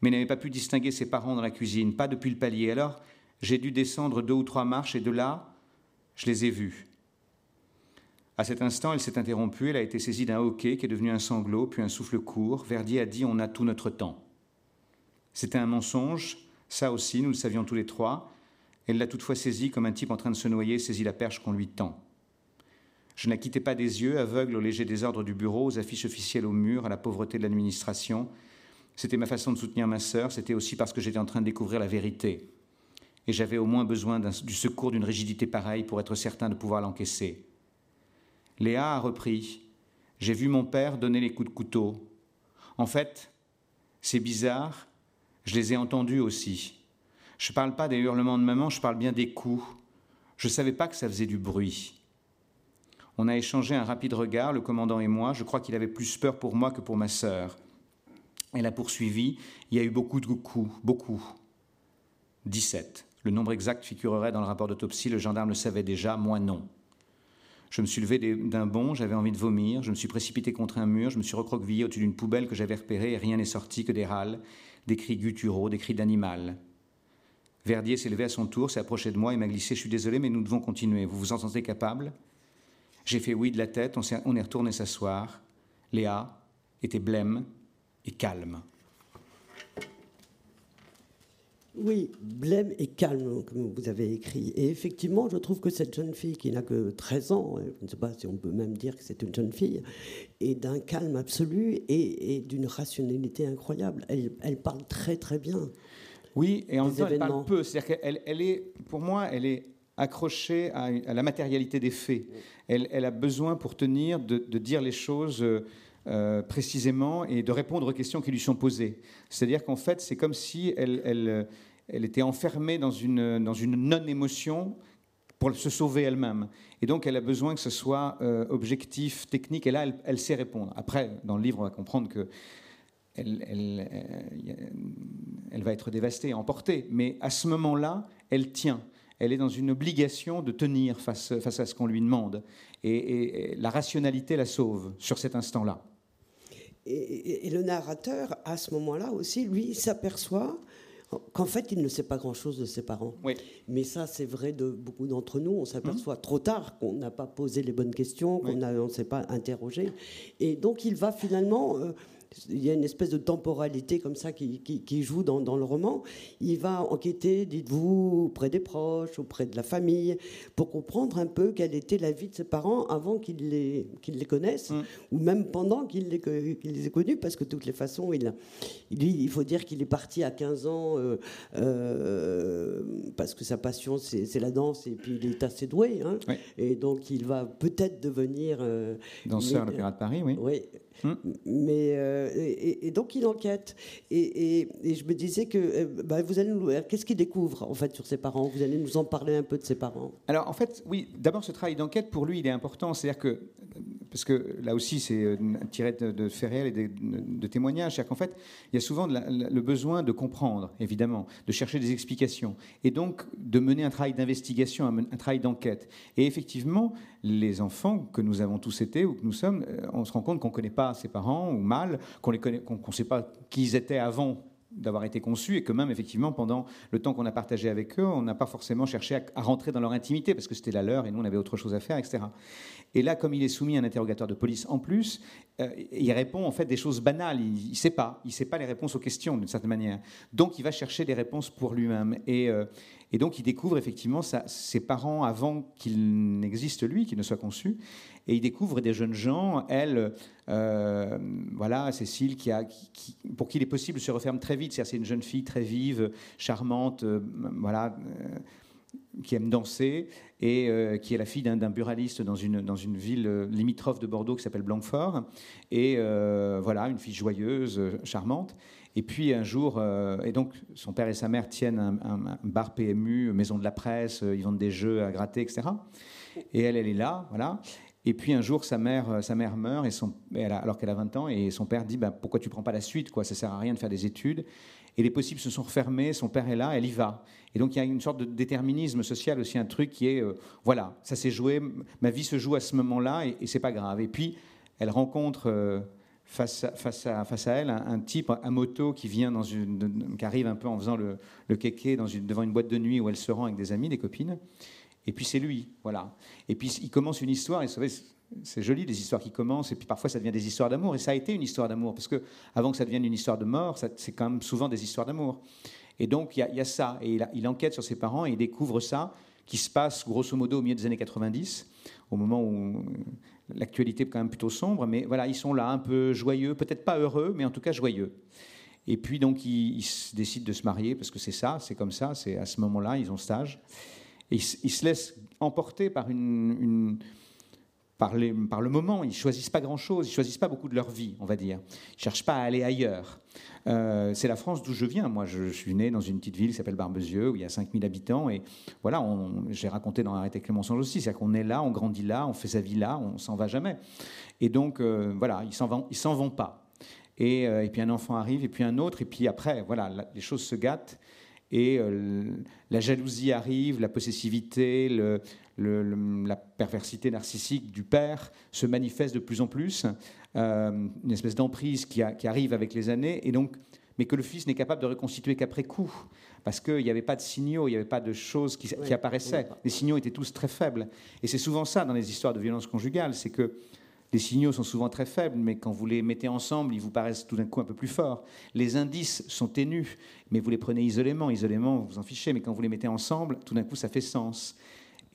mais n'avait pas pu distinguer ses parents dans la cuisine, pas depuis le palier. Alors, j'ai dû descendre deux ou trois marches et de là, je les ai vus. À cet instant, elle s'est interrompue, elle a été saisie d'un hoquet qui est devenu un sanglot, puis un souffle court. Verdier a dit On a tout notre temps. C'était un mensonge, ça aussi, nous le savions tous les trois, elle l'a toutefois saisi comme un type en train de se noyer saisit la perche qu'on lui tend. Je ne la pas des yeux, aveugle au léger désordre du bureau, aux affiches officielles au mur, à la pauvreté de l'administration. C'était ma façon de soutenir ma sœur, c'était aussi parce que j'étais en train de découvrir la vérité. Et j'avais au moins besoin du secours d'une rigidité pareille pour être certain de pouvoir l'encaisser. Léa a repris. J'ai vu mon père donner les coups de couteau. En fait, c'est bizarre, je les ai entendus aussi. Je ne parle pas des hurlements de maman, je parle bien des coups. Je ne savais pas que ça faisait du bruit. On a échangé un rapide regard, le commandant et moi. Je crois qu'il avait plus peur pour moi que pour ma sœur. Elle a poursuivi. Il y a eu beaucoup de coups, beaucoup. 17. Le nombre exact figurerait dans le rapport d'autopsie. Le gendarme le savait déjà, moi non. Je me suis levé d'un bond, j'avais envie de vomir. Je me suis précipité contre un mur. Je me suis recroquevillé au-dessus d'une poubelle que j'avais repérée et rien n'est sorti que des râles, des cris gutturaux, des cris d'animal. Verdier s'est levé à son tour, s'est approché de moi et m'a glissé Je suis désolé, mais nous devons continuer. Vous vous en sentez capable? J'ai fait oui de la tête, on, est, retourné s'asseoir. Léa était blême et calme. Oui, blême et calme, comme vous avez écrit. Et effectivement, je trouve que cette jeune fille qui n'a que 13 ans, je ne sais pas si on peut même dire que c'est une jeune fille, est d'un calme absolu et, d'une rationalité incroyable. Elle, parle très très bien. Oui, et en même temps, elle parle peu. C'est-à-dire qu'elle elle est, pour moi, elle est accrochée à, la matérialité des faits. Elle, a besoin, pour tenir, de, dire les choses euh, précisément et de répondre aux questions qui lui sont posées. C'est-à-dire qu'en fait, c'est comme si elle, elle, elle, était enfermée dans une, dans une non-émotion pour se sauver elle-même. Et donc, elle a besoin que ce soit euh, objectif, technique, et là, elle, elle, sait répondre. Après, dans le livre, on va comprendre que elle, elle, elle, va être dévastée, emportée. Mais à ce moment-là, elle tient. Elle est dans une obligation de tenir face, face à ce qu'on lui demande. Et, la rationalité la sauve sur cet instant-là. Et, le narrateur, à ce moment-là aussi, lui, s'aperçoit qu'en fait, il ne sait pas grand-chose de ses parents. Oui. Mais ça, c'est vrai de beaucoup d'entre nous. On s'aperçoit mhm. trop tard qu'on n'a pas posé les bonnes questions, qu'on ne s'est pas interrogé. Et donc, il va finalement... Euh, il y a une espèce de temporalité comme ça qui, joue dans, le roman. Il va enquêter, dites-vous, auprès des proches, auprès de la famille, pour comprendre un peu quelle était la vie de ses parents avant qu'ils les, les connaissent, mm. ou même pendant qu'ils les, les aient connus, parce que de toutes les façons, il faut dire qu'il est parti à 15 ans, euh, euh, parce que sa passion, c'est la danse, et puis il est assez doué. Hein. Et donc, il va peut-être devenir... Euh, Danseur à l'Opéra de Paris, oui. Oui, Hmm. Mais, euh, et, donc il enquête. Et, je me disais que euh, bah, vous allez nous. Qu'est-ce qu'il découvre en fait sur ses parents? Vous allez nous en parler un peu de ses parents? Alors en fait, oui. D'abord, ce travail d'enquête pour lui, il est important. C'est-à-dire que parce que là aussi, c'est euh, tiré de, de faits réels et de, témoignages. C'est-à-dire qu'en fait, il y a souvent le besoin de comprendre, évidemment, de chercher des explications, et donc de mener un travail d'investigation, un, travail d'enquête. Et effectivement, les enfants que nous avons tous été ou que nous sommes, euh, on se rend compte qu'on ne connaît pas ses parents ou mal, qu'on ne sait pas qui ils étaient avant d'avoir été conçus et que même effectivement pendant le temps qu'on a partagé avec eux, on n'a pas forcément cherché à, rentrer dans leur intimité parce que c'était la leur et nous on avait autre chose à faire, etc. Et là, comme il est soumis à un interrogatoire de police en plus, euh, il répond en fait des choses banales. Il ne sait pas, il sait pas les réponses aux questions d'une certaine manière. Donc il va chercher des réponses pour lui-même et, euh, et donc il découvre effectivement ses parents avant qu'il n'existe lui, qu'il ne soit conçu et il découvre des jeunes gens, elle, euh, voilà, Cécile, qui pour qui il est possible se referme très vite. C'est une jeune fille très vive, charmante, euh, voilà, euh, qui aime danser et qui est la fille d'un buraliste dans une, dans une ville limitrophe de Bordeaux qui s'appelle Blanquefort. Et voilà, une fille joyeuse, charmante. Et puis un jour, et donc son père et sa mère tiennent un, bar PMU, maison de la presse, ils vendent des jeux à gratter, etc. Et elle, elle est là, voilà. Et puis un jour, sa mère, euh, sa mère meurt, et alors qu'elle a 20 ans, et son père dit bah, Pourquoi tu prends pas la suite quoi? Ça sert à rien de faire des études. Et les possibles se sont refermés, son père est là, elle y va. Et donc il y a une sorte de déterminisme social aussi, un truc qui est euh, voilà, ça s'est joué, ma vie se joue à ce moment-là, et, et c'est pas grave. Et puis elle rencontre. Euh, face, à, face, à, elle, un, type à moto qui vient dans une, qui arrive un peu en faisant le, le kéké dans une, devant une boîte de nuit où elle se rend avec des amis, des copines. Et puis c'est lui, voilà. Et puis il commence une histoire, et vous c'est joli les histoires qui commencent, et puis parfois ça devient des histoires d'amour, et ça a été une histoire d'amour, parce que avant que ça devienne une histoire de mort, c'est quand même souvent des histoires d'amour. Et donc il y, a ça, et il, enquête sur ses parents, et il découvre ça, qui se passe grosso modo au milieu des années 90, au moment où l'actualité est quand même plutôt sombre, mais voilà, ils sont là, un peu joyeux, peut-être pas heureux, mais en tout cas joyeux. Et puis donc ils, décident de se marier, parce que c'est ça, c'est comme ça, c'est à ce moment-là, ils ont stage. Et ils, se laissent emporter par, une, par, le moment. Ils choisissent pas grand-chose, ils choisissent pas beaucoup de leur vie, on va dire. Ils cherchent pas à aller ailleurs. Euh, c'est la France d'où je viens. Moi, je, suis né dans une petite ville qui s'appelle Barbezieux, où il y a 5000 habitants. Et voilà, j'ai raconté dans les mensonges aussi. C'est-à-dire qu'on est là, on grandit là, on fait sa vie là, on s'en va jamais. Et donc, euh, voilà, ils s'en vont, ils s'en vont pas. Et, euh, et, puis un enfant arrive, et puis un autre, et puis après, voilà, les choses se gâtent et la jalousie arrive, la possessivité, la perversité narcissique du père se manifeste de plus en plus, euh, une espèce d'emprise qui, qui, arrive avec les années, et donc, mais que le fils n'est capable de reconstituer qu'après coup, parce qu'il n'y avait pas de signaux, il n'y avait pas de choses qui, qui apparaissaient. Les signaux étaient tous très faibles. Et c'est souvent ça dans les histoires de violence conjugale, c'est que les signaux sont souvent très faibles, mais quand vous les mettez ensemble, ils vous paraissent tout d'un coup un peu plus forts. Les indices sont ténus, mais vous les prenez isolément. Isolément, vous vous en fichez, mais quand vous les mettez ensemble, tout d'un coup, ça fait sens.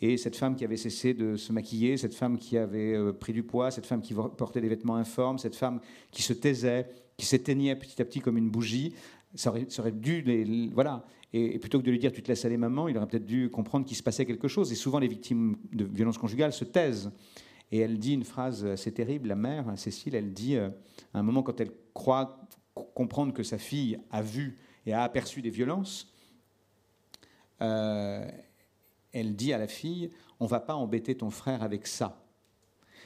Et cette femme qui avait cessé de se maquiller, cette femme qui avait euh, pris du poids, cette femme qui portait des vêtements informes, cette femme qui se taisait, qui s'éteignait petit à petit comme une bougie, ça aurait, dû voilà. Et, plutôt que de lui dire tu te laisses aller maman, il aurait peut-être dû comprendre qu'il se passait quelque chose. Et souvent les victimes de violences conjugales se taisent. Et elle dit une phrase assez terrible, la mère, Cécile, elle dit, euh, à un moment quand elle croit comprendre que sa fille a vu et a aperçu des violences, euh, elle dit à la fille, on va pas embêter ton frère avec ça.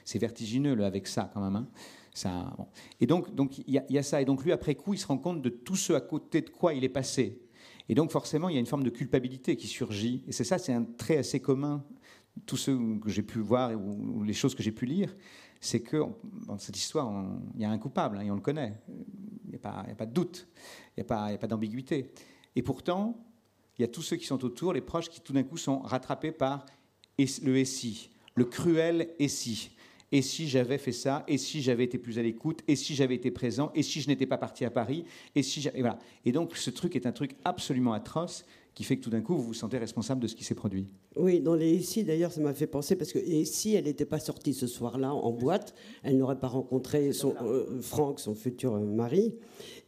C'est vertigineux le avec ça quand même. Hein. Ça, Et donc, donc il y, a ça. Et donc lui, après coup, il se rend compte de tout ce à côté de quoi il est passé. Et donc forcément, il y a une forme de culpabilité qui surgit. Et c'est ça, c'est un trait assez commun. Tous ceux que j'ai pu voir ou, les choses que j'ai pu lire, c'est que dans cette histoire, il y a un coupable hein, et on le connaît. Il n'y a, a, pas de doute, il n'y a pas, d'ambiguïté. Et pourtant, il y a tous ceux qui sont autour, les proches, qui tout d'un coup sont rattrapés par le SI, le cruel SI. Et si j'avais fait ça Et si j'avais été plus à l'écoute Et si j'avais été présent Et si je n'étais pas parti à Paris Et si et voilà. Et donc ce truc est un truc absolument atroce qui fait que tout d'un coup vous vous sentez responsable de ce qui s'est produit. Oui, dans les ici d'ailleurs ça m'a fait penser parce que et si elle n'était pas sortie ce soir-là en boîte, elle n'aurait pas rencontré son euh, Franck, son futur mari.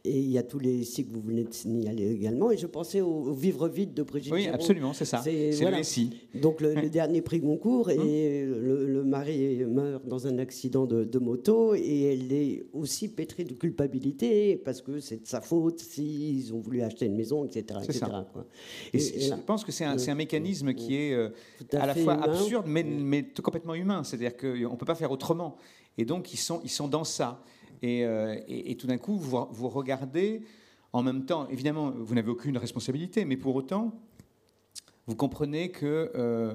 Et il y a tous les sites que vous venez de signaler également. Et je pensais au, Vivre vide de Brigitte Oui, absolument, c'est ça. C'est le récit. Donc le, dernier prix Goncourt, et hum. le, mari meurt dans un accident de, moto, et elle est aussi pétrie de culpabilité, parce que c'est de sa faute s'ils ont voulu acheter une maison, etc. etc. Et, je pense que c'est un, un, mécanisme qui est euh, à, la fois absurde, mais, mais complètement humain. C'est-à-dire qu'on ne peut pas faire autrement. Et donc, ils sont, ils sont dans ça. Euh, et, tout d'un coup, vous, vous, regardez en même temps, évidemment, vous n'avez aucune responsabilité, mais pour autant, vous comprenez que euh,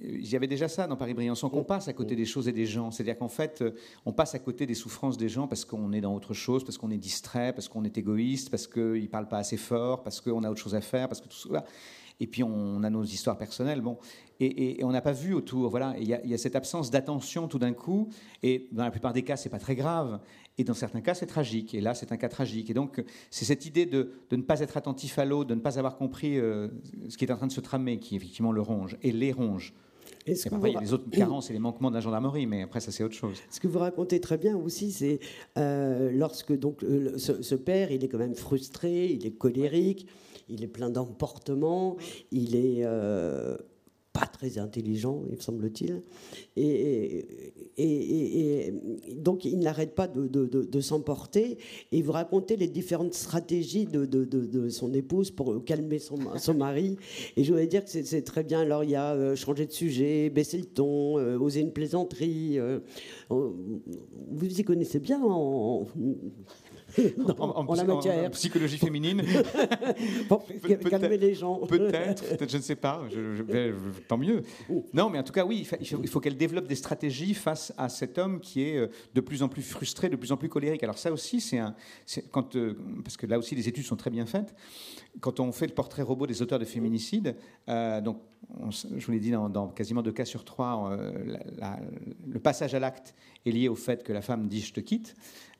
il y avait déjà ça dans Paris-Briançon, qu'on passe à côté des choses et des gens. C'est-à-dire qu'en fait, euh, on passe à côté des souffrances des gens parce qu'on est dans autre chose, parce qu'on est distrait, parce qu'on est égoïste, parce qu'ils ne parlent pas assez fort, parce qu'on a autre chose à faire, parce que tout ça. Et puis on a nos histoires personnelles. Bon, et, on n'a pas vu autour. Voilà, il y, a cette absence d'attention tout d'un coup. Et dans la plupart des cas, c'est pas très grave. Et dans certains cas, c'est tragique. Et là, c'est un cas tragique. Et donc, c'est cette idée de, ne pas être attentif à l'autre, de ne pas avoir compris euh, ce qui est en train de se tramer, qui effectivement le ronge et les ronge. Et après, il y a les autres carences et les manquements de la gendarmerie, mais après, ça, c'est autre chose. Ce que vous racontez très bien aussi, c'est euh, lorsque donc, ce, père, il est quand même frustré, il est colérique, il est plein d'emportements, il est euh, pas très intelligent, il semble-t-il. Et, et, donc, il n'arrête pas de, s'emporter. Et vous racontez les différentes stratégies de, son épouse pour calmer son, son mari. Et je voudrais dire que c'est très bien. Alors, il y a euh, changer de sujet, baisser le ton, euh, oser une plaisanterie. vous y connaissez bien en, en, [LAUGHS] la psychologie féminine. [LAUGHS] Pour calmer les gens. Peut-être, [LAUGHS] peut je ne sais pas. tant mieux. Non, mais en tout cas, oui, il faut, qu'elle développe des stratégies face à cet homme qui est euh, de plus en plus frustré, de plus en plus colérique. Alors ça aussi, c'est un, quand, euh, parce que là aussi les études sont très bien faites. Quand on fait le portrait robot des auteurs de féminicide, euh, donc je vous l'ai dit dans, quasiment deux cas sur trois, le passage à l'acte est lié au fait que la femme dit je te quitte.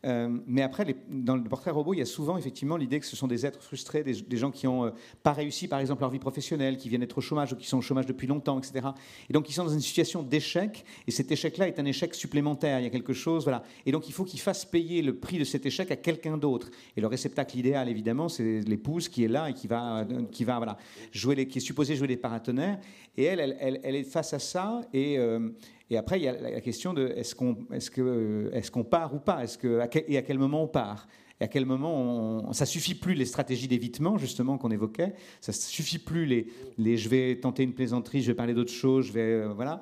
Euh, mais après, dans le portrait robot, il y a souvent effectivement l'idée que ce sont des êtres frustrés, des, gens qui n'ont euh, pas réussi, par exemple, leur vie professionnelle, qui viennent être au chômage ou qui sont au chômage depuis longtemps, etc. Et donc, ils sont dans une situation d'échec, et cet échec-là est un échec supplémentaire. Il y a quelque chose, voilà. Et donc, il faut qu'ils fassent payer le prix de cet échec à quelqu'un d'autre. Et le réceptacle idéal, évidemment, c'est l'épouse qui est là et qui va, qui va, voilà, jouer qui est supposée jouer les paratonnerres. Et elle, elle, est face à ça et euh, et après, il y a la question de est-ce qu'on part ou pas? Et à quel moment on part? Et à quel moment ça suffit plus les stratégies d'évitement justement qu'on évoquait, ça suffit plus les, je vais tenter une plaisanterie, je vais parler d'autre chose, je vais euh, voilà.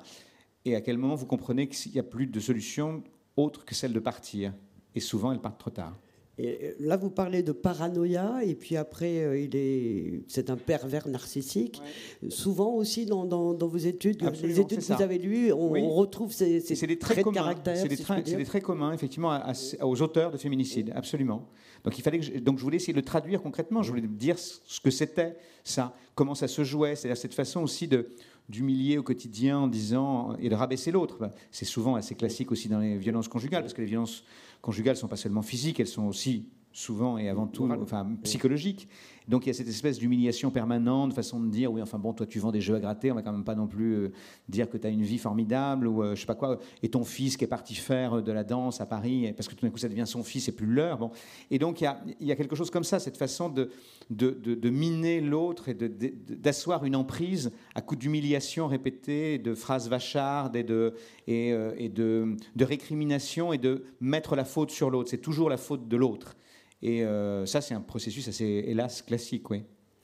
Et à quel moment vous comprenez qu'il n'y a plus de solution autre que celle de partir? Et souvent, elles partent trop tard. Et là, vous parlez de paranoïa, et puis après, euh, il est, c'est un pervers narcissique. Souvent aussi dans, dans, vos études, les études que vous avez lues, on, retrouve ces, traits, de caractère. C'est des, traits, des traits communs, effectivement, aux auteurs de féminicide, absolument. Donc il fallait que je, donc je voulais essayer de le traduire concrètement. Je voulais dire ce que c'était ça, comment ça se jouait, c'est-à-dire cette façon aussi de d'humilier au quotidien en disant et de rabaisser l'autre. C'est souvent assez classique aussi dans les violences conjugales, parce que les violences conjugales sont pas seulement physiques, elles sont aussi souvent et avant tout enfin, psychologiques. Donc il y a cette espèce d'humiliation permanente, façon de dire oui, enfin bon, toi tu vends des jeux à gratter, on va quand même pas non plus euh, dire que tu as une vie formidable ou euh, je sais pas quoi. Et ton fils qui est parti faire euh, de la danse à Paris, parce que tout d'un coup ça devient son fils et plus l'heure. Bon. Et donc il y, a, il y, a, quelque chose comme ça, cette façon de, de, de, miner l'autre et d'asseoir une emprise à coup d'humiliation répétée, de phrases vachardes et, de, et, et de, de récrimination et de mettre la faute sur l'autre. C'est toujours la faute de l'autre. Et euh, ça, c'est un processus assez, hélas, classique, oui.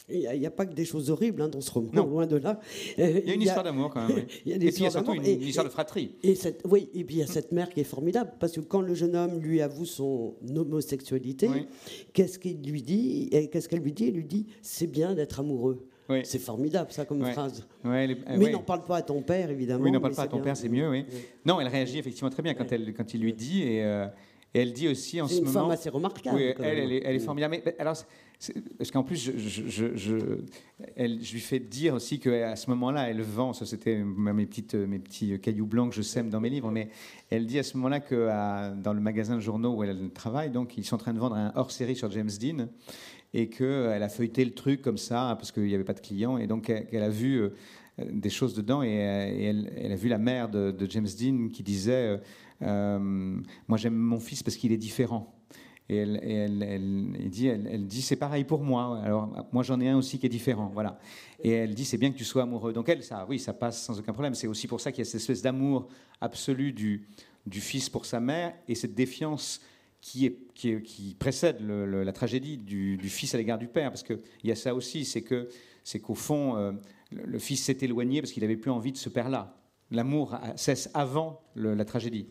Il n'y a, pas que des choses horribles hein, dans ce roman, loin de là. Il y a une histoire d'amour quand même. [LAUGHS] il y a et puis il y a surtout une, histoire de fratrie. Et cette, oui, et puis il y a cette mère qui est formidable, parce que quand le jeune homme lui avoue son homosexualité, qu'est-ce qu'il lui dit Qu'est-ce qu'elle lui dit? Elle lui dit c'est bien d'être amoureux. C'est formidable, ça, comme phrase. mais n'en parle pas à ton père, évidemment. Oui, n'en parle pas à ton père, c'est mieux, oui. Non, elle réagit effectivement très bien quand, elle, quand il lui dit. Et, euh, et elle dit aussi en ce moment. C'est une femme assez remarquable. Oui, elle, elle, est, formidable. Mais, alors, parce qu'en plus, je, je, elle, je, lui fais dire aussi qu'à ce moment-là, elle vend, ça c'était mes, petites, mes petits cailloux blancs que je sème dans mes livres, mais elle dit à ce moment-là que dans le magasin de journaux où elle travaille, donc ils sont en train de vendre un hors-série sur James Dean, et qu'elle a feuilleté le truc comme ça, parce qu'il n'y avait pas de clients, et donc elle, a vu euh, des choses dedans, et, elle, elle, a vu la mère de, James Dean qui disait, euh, moi j'aime mon fils parce qu'il est différent. Et elle, elle, dit c'est pareil pour moi. Alors moi j'en ai un aussi qui est différent, voilà. Et elle dit c'est bien que tu sois amoureux. Donc elle, ça, oui, ça passe sans aucun problème. C'est aussi pour ça qu'il y a cette espèce d'amour absolu du, du fils pour sa mère et cette défiance qui, est, qui, qui précède la tragédie du, du fils à l'égard du père, parce qu'il y a ça aussi, c'est que c'est qu'au fond euh, le, fils s'est éloigné parce qu'il n'avait plus envie de ce père-là. L'amour cesse avant la tragédie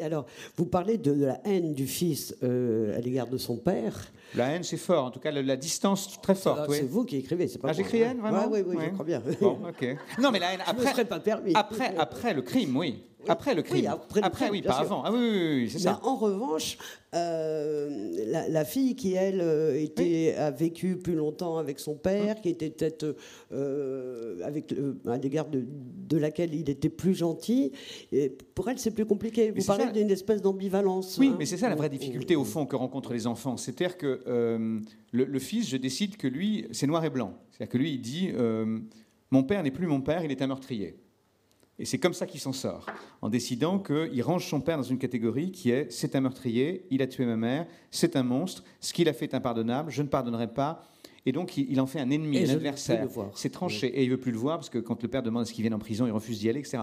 alors, vous parlez de, la haine du fils euh, à l'égard de son père. La haine, c'est fort. En tout cas, la, distance très forte. C'est vous qui écrivez, c'est pas ah, J'écris haine, vraiment Oui, oui, je crois bien. Bon, ok. Non, mais la haine, [LAUGHS] après, pas permis. après, après le crime, oui. Après le crime. Oui, après, oui, pas avant. Ah oui, oui, c'est ça. En revanche, euh, la, fille qui, elle, euh, était, a vécu plus longtemps avec son père, qui était peut-être euh, avec, à l'égard de, de, laquelle il était plus gentil, et pour elle, c'est plus compliqué. Vous parlez d'une espèce d'ambivalence. Oui, hein. mais c'est ça la vraie difficulté, au fond, que rencontrent les enfants. C'est-à-dire que le, le, fils, je décide que lui, c'est noir et blanc. C'est-à-dire que lui, il dit Mon père n'est plus mon père, il est un meurtrier. Et c'est comme ça qu'il s'en sort, en décidant qu'il range son père dans une catégorie qui est c'est un meurtrier, il a tué ma mère, c'est un monstre, ce qu'il a fait est impardonnable, je ne pardonnerai pas. Et donc il en fait un ennemi, un adversaire. C'est tranché. Et il veut plus le voir parce que quand le père demande à ce qu'il vienne en prison, il refuse d'y aller, etc.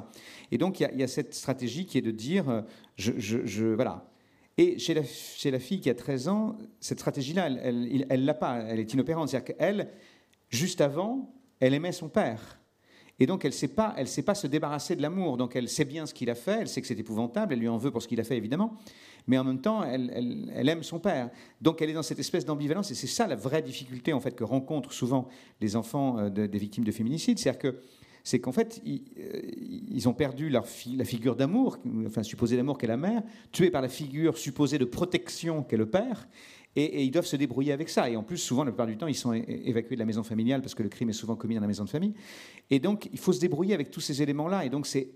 Et donc il y, a, cette stratégie qui est de dire euh, je, je, voilà. Et chez la, chez la, fille qui a 13 ans, cette stratégie-là, elle ne elle, l'a pas, elle est inopérante. C'est-à-dire qu'elle, juste avant, elle aimait son père. Et donc, elle ne sait, pas, sait pas se débarrasser de l'amour. Donc, elle sait bien ce qu'il a fait, elle sait que c'est épouvantable, elle lui en veut pour ce qu'il a fait, évidemment. Mais en même temps, elle, aime son père. Donc, elle est dans cette espèce d'ambivalence. Et c'est ça la vraie difficulté, en fait, que rencontrent souvent les enfants euh, des victimes de féminicide. C'est-à-dire que c'est qu'en fait, ils, euh, ont perdu la figure d'amour, enfin supposée d'amour qu'est la mère, tuée par la figure supposée de protection qu'est le père, et, ils doivent se débrouiller avec ça. Et en plus, souvent, la plupart du temps, ils sont évacués de la maison familiale parce que le crime est souvent commis dans la maison de famille. Et donc, il faut se débrouiller avec tous ces éléments-là. Et donc, c'est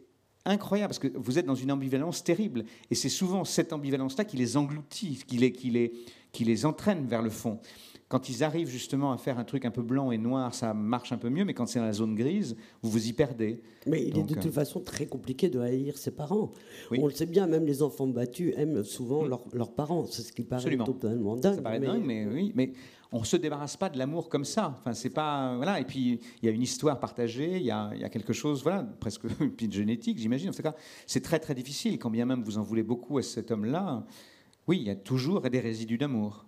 incroyable parce que vous êtes dans une ambivalence terrible. Et c'est souvent cette ambivalence-là qui les engloutit, qui les, qui, les, qui les entraîne vers le fond. Quand ils arrivent justement à faire un truc un peu blanc et noir, ça marche un peu mieux, mais quand c'est dans la zone grise, vous vous y perdez. Mais il est de toute euh, façon très compliqué de haïr ses parents. On le sait bien, même les enfants battus aiment souvent mm. leurs parents. C'est ce qui paraît totalement dingue. Ça paraît dingue, mais oui. Mais on se débarrasse pas de l'amour comme ça. Enfin, c'est pas voilà. Et puis il y a une histoire partagée, il y a, quelque chose, voilà, presque [LAUGHS] une génétique, j'imagine. En tout cas, c'est très très difficile. Quand bien même vous en voulez beaucoup à cet homme-là, oui, il y a toujours des résidus d'amour.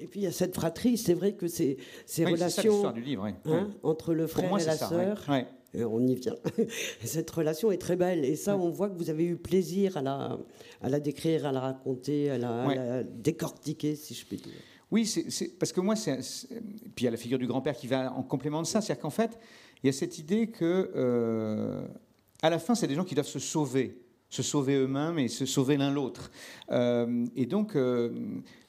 Et puis il y a cette fratrie, c'est vrai que ces, ces relations du livre, hein, entre le frère et la sœur, on y vient. [LAUGHS] cette relation est très belle. Et ça, on voit que vous avez eu plaisir à la, à la décrire, à la raconter, à la, décortiquer, si je puis dire. Oui, c'est parce que moi, c'est puis il y a la figure du grand-père qui va en complément de ça, c'est-à-dire qu'en fait, il y a cette idée que euh, à la fin, c'est des gens qui doivent se sauver se sauver eux-mêmes et se sauver l'un l'autre. Euh, et donc, euh,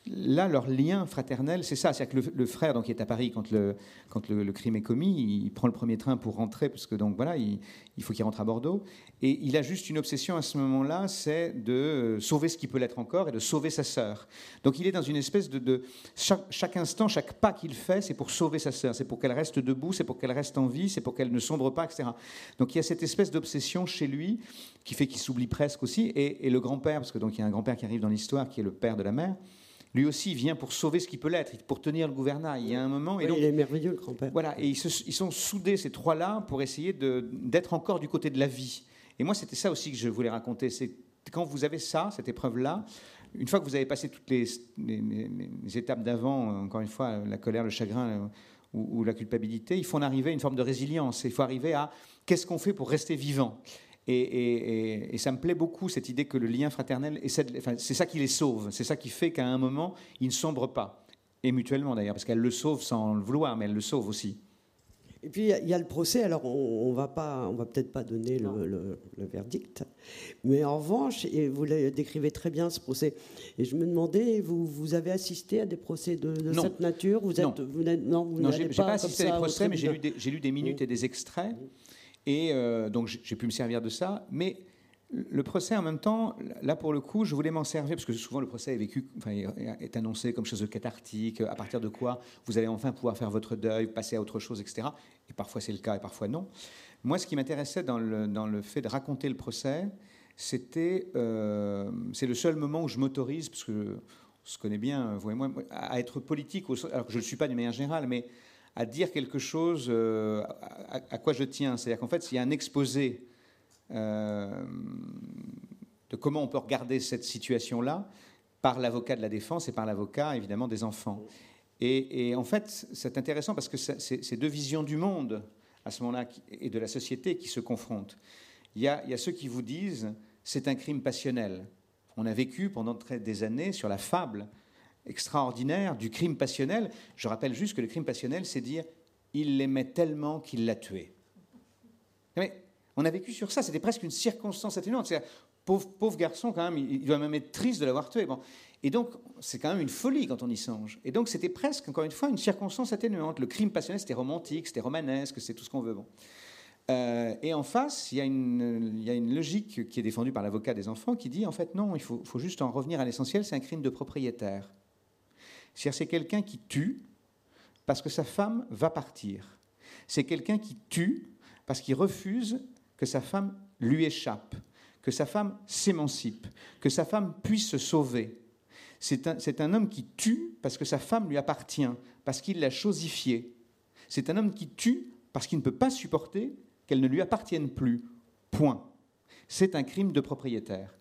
là, leur lien fraternel, c'est ça. C'est-à-dire que le, frère, donc, qui est à Paris quand, le, crime est commis, il prend le premier train pour rentrer, parce que donc voilà, il, faut qu'il rentre à Bordeaux. Et il a juste une obsession à ce moment-là, c'est de sauver ce qui peut l'être encore et de sauver sa sœur. Donc il est dans une espèce de, chaque, instant, chaque pas qu'il fait, c'est pour sauver sa sœur, c'est pour qu'elle reste debout, c'est pour qu'elle reste en vie, c'est pour qu'elle ne sombre pas, etc. Donc il y a cette espèce d'obsession chez lui qui fait qu'il s'oublie presque aussi. Et, et le grand-père, parce que donc il y a un grand-père qui arrive dans l'histoire, qui est le père de la mère lui aussi vient pour sauver ce qui peut l'être, pour tenir le gouvernail. Il y a un moment. Et donc, il est merveilleux, le grand-père. Voilà, et ils, sont soudés, ces trois-là, pour essayer d'être encore du côté de la vie. Et moi, c'était ça aussi que je voulais raconter. C'est quand vous avez ça, cette épreuve-là, une fois que vous avez passé toutes les, étapes d'avant, encore une fois, la colère, le chagrin, ou, la culpabilité, il faut en arriver à une forme de résilience. Il faut arriver à qu'est-ce qu'on fait pour rester vivant? Et, ça me plaît beaucoup cette idée que le lien fraternel, c'est ça qui les sauve, c'est ça qui fait qu'à un moment, ils ne sombrent pas. Et mutuellement d'ailleurs, parce qu'elle le sauve sans le vouloir, mais elle le sauve aussi. Et puis il y, a le procès. Alors on, on va pas, on va peut-être pas donner le, verdict, mais en revanche, et vous le décrivez très bien ce procès. Et je me demandais, vous, vous avez assisté à des procès de, cette nature? Vous êtes, non, vous non, j'ai pas, pas assisté à des procès, mais j'ai lu, lu, des minutes et des extraits, et euh, donc j'ai pu me servir de ça. Mais le procès, en même temps, là pour le coup, je voulais m'en servir parce que souvent le procès est vécu, enfin, est annoncé comme chose de cathartique, à partir de quoi vous allez enfin pouvoir faire votre deuil, passer à autre chose, etc. Et parfois c'est le cas et parfois non. Moi, ce qui m'intéressait dans le, dans le, fait de raconter le procès, c'était euh, c'est le seul moment où je m'autorise, parce que on se connaît bien, vous et moi, à être politique, alors que je ne le suis pas d'une manière générale, mais à dire quelque chose euh, à, quoi je tiens. C'est-à-dire qu'en fait, s'il y a un exposé euh, de comment on peut regarder cette situation-là par l'avocat de la défense et par l'avocat, évidemment, des enfants. Et, en fait, c'est intéressant parce que c'est deux visions du monde à ce moment-là et de la société qui se confrontent. Il y a, il y a ceux qui vous disent c'est un crime passionnel. On a vécu pendant des années sur la fable extraordinaire du crime passionnel. Je rappelle juste que le crime passionnel, c'est dire il l'aimait tellement qu'il l'a tué. On a vécu sur ça, c'était presque une circonstance atténuante. Pauvre, pauvre garçon, quand même, il, doit même être triste de l'avoir tué. Et donc, c'est quand même une folie quand on y songe. Et donc, c'était presque, encore une fois, une circonstance atténuante. Le crime passionnel, c'était romantique, c'était romanesque, c'est tout ce qu'on veut. Euh, et en face, il y, a une, logique qui est défendue par l'avocat des enfants qui dit, en fait, non, il faut juste en revenir à l'essentiel, c'est un crime de propriétaire. C'est-à-dire, c'est quelqu'un qui tue parce que sa femme va partir. C'est quelqu'un qui tue parce qu'il refuse que sa femme lui échappe, que sa femme s'émancipe, que sa femme puisse se sauver. C'est un, un, homme qui tue parce que sa femme lui appartient, parce qu'il l'a chosifiée. C'est un homme qui tue parce qu'il ne peut pas supporter qu'elle ne lui appartienne plus. Point. C'est un crime de propriétaire.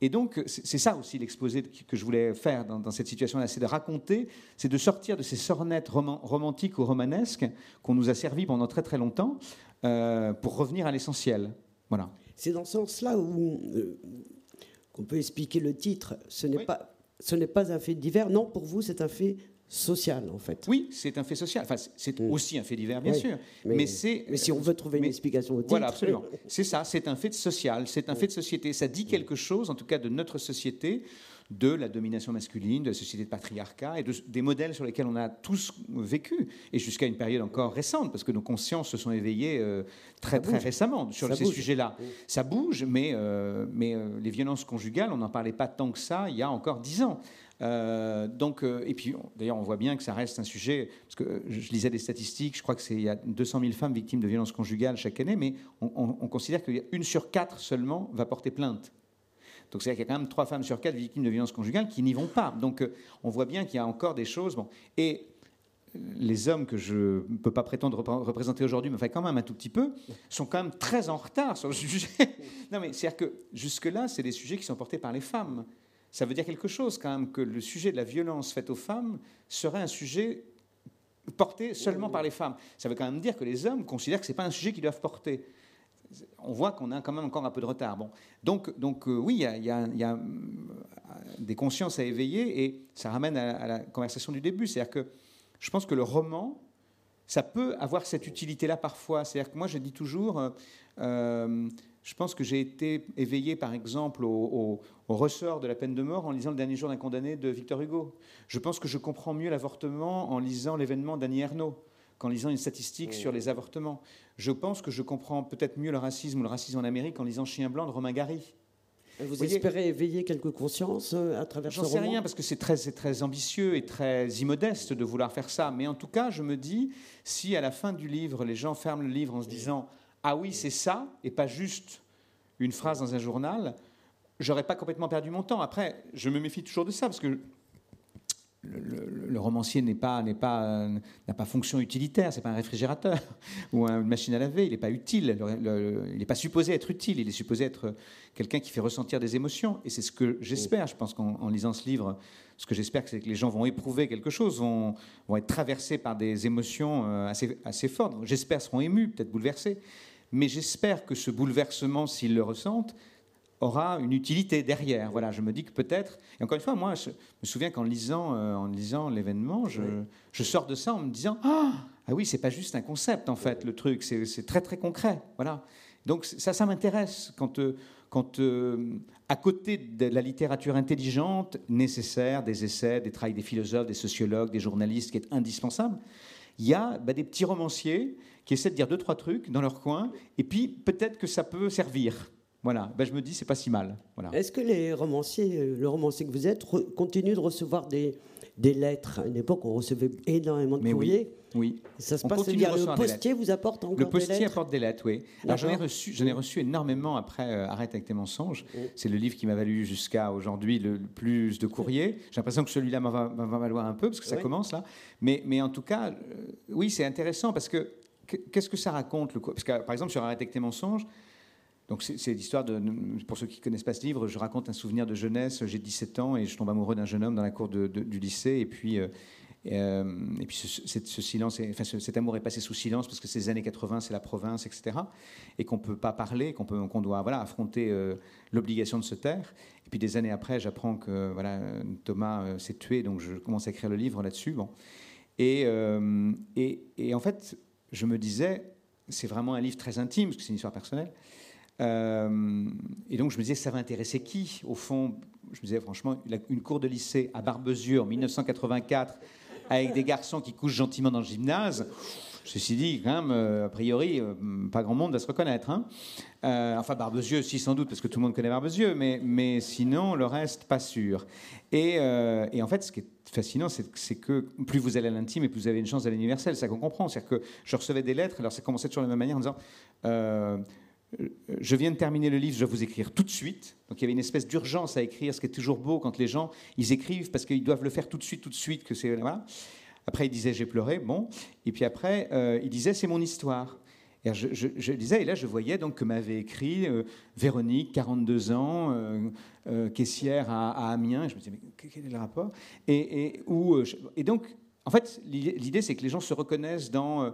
Et donc, c'est ça aussi l'exposé que je voulais faire dans, cette situation-là, c'est de raconter, c'est de sortir de ces sornettes romantiques ou romanesques qu'on nous a servi pendant très très longtemps, euh, pour revenir à l'essentiel. Voilà. C'est dans ce sens-là où euh, qu'on peut expliquer le titre. Ce n'est pas ce n'est pas un fait divers. Non, pour vous, c'est un fait social, en fait. Oui, c'est un fait social. Enfin, c'est mm. aussi un fait divers, bien sûr. Mais, c'est. Mais si on veut trouver une explication au titre. Voilà, absolument. c'est ça. C'est un fait social. C'est un fait de société. Ça dit quelque chose, en tout cas, de notre société de la domination masculine, de la société de patriarcat et des modèles sur lesquels on a tous vécu, et jusqu'à une période encore récente, parce que nos consciences se sont éveillées euh, très, très récemment sur ces sujets-là. Ça bouge, mais, euh, mais euh, les violences conjugales, on n'en parlait pas tant que ça il y a encore dix ans. donc, et puis, d'ailleurs, on voit bien que ça reste un sujet, parce que je lisais des statistiques, je crois qu'il y a 200 000 femmes victimes de violences conjugales chaque année, mais on, on considère qu'une sur quatre seulement va porter plainte. Donc c'est-à-dire qu'il y a quand même trois femmes sur quatre victimes de violences conjugales qui n'y vont pas. Donc euh, on voit bien qu'il y a encore des choses. Bon. Et euh, les hommes que je ne peux pas prétendre représenter aujourd'hui, mais quand même un tout petit peu, sont quand même très en retard sur le sujet. [LAUGHS] non mais c'est-à-dire que jusque-là, c'est des sujets qui sont portés par les femmes. Ça veut dire quelque chose quand même que le sujet de la violence faite aux femmes serait un sujet porté seulement par les femmes. Ça veut quand même dire que les hommes considèrent que ce n'est pas un sujet qu'ils doivent porter on voit qu'on a quand même encore un peu de retard. Bon. Donc, donc euh, oui, il y, a, euh, des consciences à éveiller et ça ramène à, la conversation du début. C'est-à-dire que je pense que le roman, ça peut avoir cette utilité-là parfois. C'est-à-dire que moi, je dis toujours, euh, je pense que j'ai été éveillé, par exemple, au, ressort de la peine de mort en lisant Le dernier jour d'un condamné de Victor Hugo. Je pense que je comprends mieux l'avortement en lisant l'événement d'Annie Ernaux qu'en lisant une statistique sur les avortements. Je pense que je comprends peut-être mieux le racisme ou le racisme en Amérique en lisant Chien blanc de Romain Gary. Vous, espérez éveiller quelques consciences euh, à travers ce roman J'en sais rien parce que c'est très, très ambitieux et très immodeste de vouloir faire ça. Mais en tout cas, je me dis, si à la fin du livre, les gens ferment le livre en se disant Ah oui, c'est ça, et pas juste une phrase dans un journal, j'aurais pas complètement perdu mon temps. Après, je me méfie toujours de ça parce que le, romancier n'est pas n'est pas n'a pas fonction utilitaire, c'est pas un réfrigérateur [LAUGHS] ou une machine à laver, il n'est pas utile, il n'est pas supposé être utile, il est supposé être quelqu'un qui fait ressentir des émotions et c'est ce que j'espère. Je pense qu'en lisant ce livre, ce que j'espère c'est que les gens vont éprouver quelque chose, vont, vont être traversés par des émotions euh, assez assez fortes. J'espère seront émus, peut-être bouleversés, mais j'espère que ce bouleversement, s'ils le ressentent, aura une utilité derrière. Voilà, je me dis que peut-être. Et encore une fois, moi, je me souviens qu'en lisant, euh, en lisant l'événement, je, je, sors de ça en me disant ah, ah oui, c'est pas juste un concept en fait, le truc, c'est très très concret. Voilà. Donc ça, ça m'intéresse quand, euh, quand euh, à côté de la littérature intelligente nécessaire, des essais, des travaux des philosophes, des sociologues, des journalistes, qui est indispensable, il y a bah, des petits romanciers qui essaient de dire deux trois trucs dans leur coin, et puis peut-être que ça peut servir. Voilà, ben, je me dis c'est pas si mal. Voilà. Est-ce que les romanciers, euh, le romancier que vous êtes, continuent de recevoir des, des lettres? À une époque, on recevait énormément de courriers. Oui. Ça se passe bien. Le postier vous apporte encore Le postier des lettres? apporte des lettres, oui. Alors j'en ai reçu, j'en ai reçu énormément après euh, Arrête avec tes mensonges. C'est le livre qui m'a valu jusqu'à aujourd'hui le plus de courriers. J'ai l'impression que celui-là va, va, valoir un peu parce que ça commence là. Mais, mais en tout cas, euh, oui, c'est intéressant parce que qu'est-ce que ça raconte le Parce que par exemple sur Arrête avec tes mensonges. Donc c'est l'histoire de, pour ceux qui ne connaissent pas ce livre, je raconte un souvenir de jeunesse, j'ai 17 ans et je tombe amoureux d'un jeune homme dans la cour du lycée et puis, euh, euh, et puis ce, silence, enfin, cet amour est passé sous silence parce que ces années 80 c'est la province, etc. Et qu'on ne peut pas parler, qu'on qu'on doit voilà, affronter euh, l'obligation de se taire. Et puis des années après, j'apprends que voilà, Thomas s'est tué, donc je commence à écrire le livre là-dessus. Et, et, et en fait, je me disais, c'est vraiment un livre très intime, parce que c'est une histoire personnelle. Euh, et donc je me disais, ça va intéresser qui Au fond, je me disais franchement, une cour de lycée à Barbezieux en 1984, avec des garçons qui couchent gentiment dans le gymnase. Ceci dit, quand même, euh, a priori, euh, pas grand monde va se reconnaître. Hein. enfin, Barbezieux, si sans doute, parce que tout le monde connaît Barbezieux, mais, sinon, le reste, pas sûr. Et, et en fait, ce qui est fascinant, c'est que plus vous allez à l'intime et plus vous avez une chance d'aller l'universel. C'est ça qu'on comprend. C'est-à-dire que je recevais des lettres, alors ça commençait toujours de la même manière en disant je viens de terminer le livre, je vais vous écrire tout de suite. Donc il y avait une espèce d'urgence à écrire, ce qui est toujours beau quand les gens ils écrivent parce qu'ils doivent le faire tout de suite, tout de suite. Que c'est voilà. Après il disait j'ai pleuré, bon. Et puis après euh, il disait c'est mon histoire. Et je, et là je voyais donc que m'avait écrit euh, Véronique, 42 ans, euh, caissière à, Amiens. Je me disais mais quel est le rapport? Et, et, où, et donc en fait, l'idée, c'est que les gens se reconnaissent dans euh,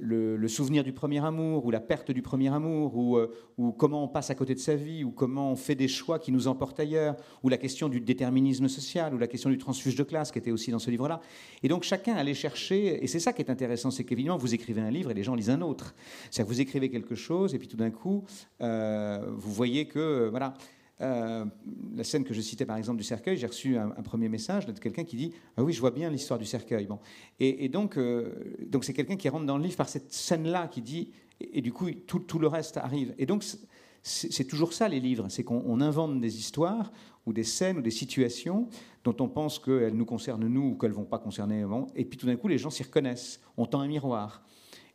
le, souvenir du premier amour, ou la perte du premier amour, euh, ou, comment on passe à côté de sa vie, ou comment on fait des choix qui nous emportent ailleurs, ou la question du déterminisme social, ou la question du transfuge de classe, qui était aussi dans ce livre-là. Et donc chacun allait chercher, et c'est ça qui est intéressant, c'est qu'évidemment, vous écrivez un livre et les gens lisent un autre. C'est-à-dire vous écrivez quelque chose, et puis tout d'un coup, euh, vous voyez que, voilà, euh, la scène que je citais par exemple du cercueil, j'ai reçu un, premier message de quelqu'un qui dit Ah oui, je vois bien l'histoire du cercueil. Bon. Et, donc, euh, donc c'est quelqu'un qui rentre dans le livre par cette scène-là qui dit Et, du coup, tout, le reste arrive. Et donc, c'est toujours ça les livres c'est qu'on invente des histoires ou des scènes ou des situations dont on pense qu'elles nous concernent nous ou qu'elles ne vont pas concerner. Et puis tout d'un coup, les gens s'y reconnaissent. On tend un miroir.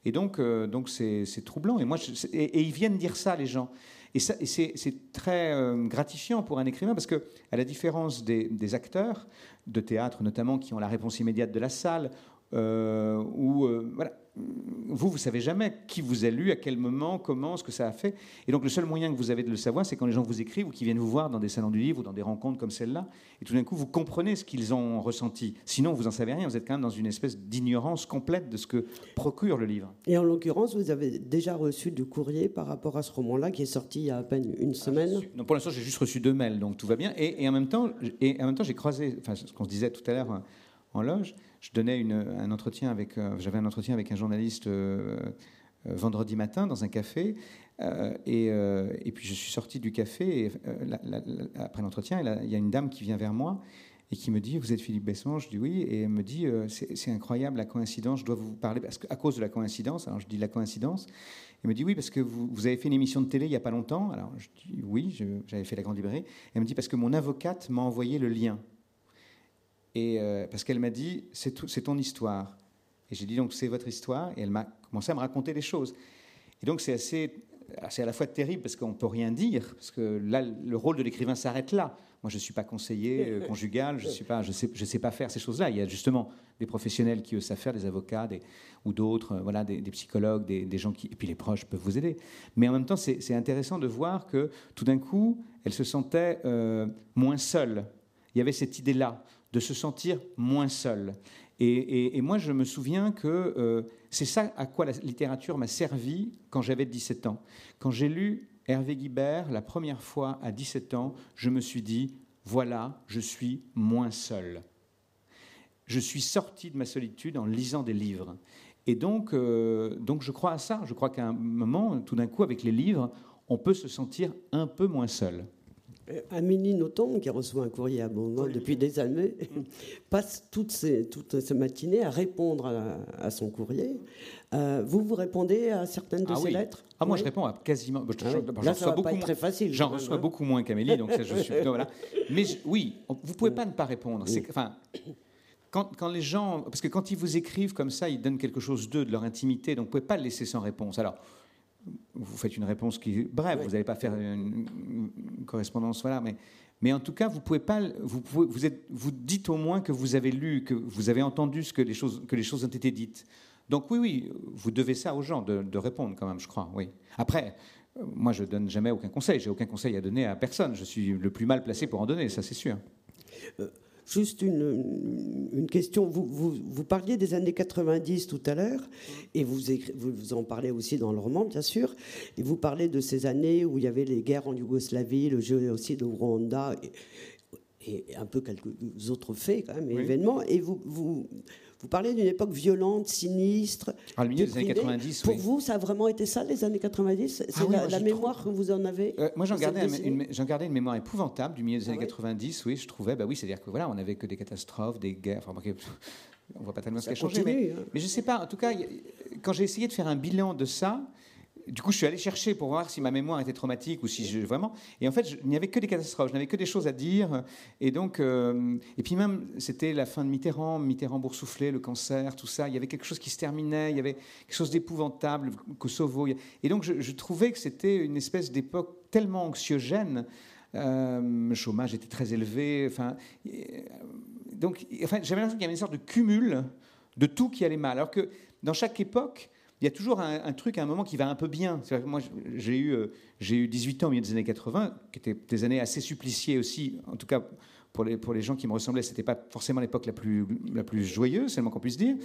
Et donc, euh, donc c'est troublant. Et, moi, et ils viennent dire ça, les gens. Et, c'est très euh, gratifiant pour un écrivain parce que, à la différence des, acteurs de théâtre notamment qui ont la réponse immédiate de la salle, euh, ou euh, voilà, vous, vous savez jamais qui vous a lu, à quel moment, comment, ce que ça a fait. Et donc le seul moyen que vous avez de le savoir, c'est quand les gens vous écrivent ou qui viennent vous voir dans des salons du livre ou dans des rencontres comme celle-là. Et tout d'un coup, vous comprenez ce qu'ils ont ressenti. Sinon, vous n'en savez rien. Vous êtes quand même dans une espèce d'ignorance complète de ce que procure le livre. Et en l'occurrence, vous avez déjà reçu du courrier par rapport à ce roman-là qui est sorti il y a à peine une semaine non, Pour l'instant, j'ai juste reçu deux mails, donc tout va bien. Et, en même temps, et en même temps, j'ai croisé, enfin, ce qu'on se disait tout à l'heure en loge, je donnais un entretien avec, euh, j'avais un entretien avec un journaliste euh, euh, vendredi matin dans un café, et, et, puis je suis sorti du café, et, après l'entretien, il y a une dame qui vient vers moi et qui me dit Vous êtes Philippe Besson? Je dis oui, et elle me dit C'est incroyable la coïncidence, je dois vous parler, parce qu'à cause de la coïncidence, alors je dis la coïncidence, elle me dit Oui, parce que vous, vous, avez fait une émission de télé il n'y a pas longtemps, alors je dis Oui, j'avais fait la Grande Librairie, elle me dit Parce que mon avocate m'a envoyé le lien. Et, euh, parce qu'elle m'a dit, c'est ton histoire. Et j'ai dit, donc c'est votre histoire. Et elle m'a commencé à me raconter des choses. Et donc c'est assez c'est à la fois terrible parce qu'on peut rien dire, parce que là, le rôle de l'écrivain s'arrête là. Moi, je ne suis pas conseiller euh, [LAUGHS] conjugal, je ne je sais, je sais pas faire ces choses-là. Il y a justement des professionnels qui eux savent faire, des avocats des, ou d'autres, euh, voilà, des, psychologues, des, gens qui, et puis les proches peuvent vous aider. Mais en même temps, c'est intéressant de voir que tout d'un coup, elle se sentait euh, moins seule. Il y avait cette idée-là de se sentir moins seule. Et, moi, je me souviens que c'est ça à quoi la littérature m'a servi quand j'avais 17 ans. Quand j'ai lu Hervé Guibert, la première fois à 17 ans, je me suis dit, voilà, je suis moins seul. Je suis sorti de ma solitude en lisant des livres. Et donc, euh, donc je crois à ça. Je crois qu'à un moment, tout d'un coup, avec les livres, on peut se sentir un peu moins seul. Euh, Amélie Nothomb, qui reçoit un courrier abondant depuis des années, [LAUGHS] passe toutes ces, toutes ces matinées à répondre à, son courrier. Euh, vous, vous répondez à certaines de ah ces lettres ah, Moi, je réponds à quasiment. Ah Là, ça va pas être très facile. J'en reçois hein. beaucoup moins qu'Amélie, donc ça, je suis. [LAUGHS] voilà. Mais oui, vous ne pouvez pas ne pas répondre. Enfin, quand, quand, les gens. Parce que quand ils vous écrivent comme ça, ils donnent quelque chose d'eux, de leur intimité, donc vous ne pouvez pas le laisser sans réponse. Alors vous faites une réponse qui bref, vous n'allez pas faire une, correspondance, voilà, mais, mais en tout cas, vous pouvez pas, vous, pouvez, vous, êtes, vous dites au moins que vous avez lu, que vous avez entendu ce que les choses, que les choses ont été dites. Donc oui, oui, vous devez ça aux gens de, répondre quand même, je crois. Oui. Après, moi, je donne jamais aucun conseil. J'ai aucun conseil à donner à personne. Je suis le plus mal placé pour en donner, ça c'est sûr. Euh, Juste une, une question. Vous, vous, vous, parliez des années 90 tout à l'heure, et vous, vous en parlez aussi dans le roman, bien sûr. Et vous parlez de ces années où il y avait les guerres en Yougoslavie, le jeu aussi de Rwanda, et, et un peu quelques autres faits, quand même, événements. Et vous, vous, vous parlez d'une époque violente, sinistre. Ah, le milieu des années 90. Pour vous, ça a vraiment été ça, les années 90 C'est ah la, mémoire que vous en avez euh, Moi, j'en gardais, une, gardais une mémoire épouvantable du milieu des ah années 90, oui, je trouvais. Bah oui, c'est-à-dire que voilà, on n'avait que des catastrophes, des guerres. Enfin, [LAUGHS] on voit pas tellement ce qui a changé. Mais, hein. mais je sais pas, en tout cas, quand j'ai essayé de faire un bilan de ça, du coup, je suis allé chercher pour voir si ma mémoire était traumatique ou si je, vraiment. Et en fait, il n'y avait que des catastrophes, je n'avais que des choses à dire. Et donc, euh, et puis même, c'était la fin de Mitterrand, Mitterrand boursouflé, le cancer, tout ça. Il y avait quelque chose qui se terminait, il y avait quelque chose d'épouvantable, Kosovo. Et donc, je, trouvais que c'était une espèce d'époque tellement anxiogène. Euh, le chômage était très élevé. Enfin, donc, enfin, j'avais l'impression qu'il y avait une sorte de cumul de tout qui allait mal. Alors que dans chaque époque, il y a toujours un, truc à un moment qui va un peu bien. moi, j'ai eu, euh, eu 18 ans au milieu des années 80, qui étaient des années assez suppliciées aussi, en tout cas pour les, pour les gens qui me ressemblaient, c'était pas forcément l'époque la plus, la plus joyeuse, c'est le moins qu'on puisse dire.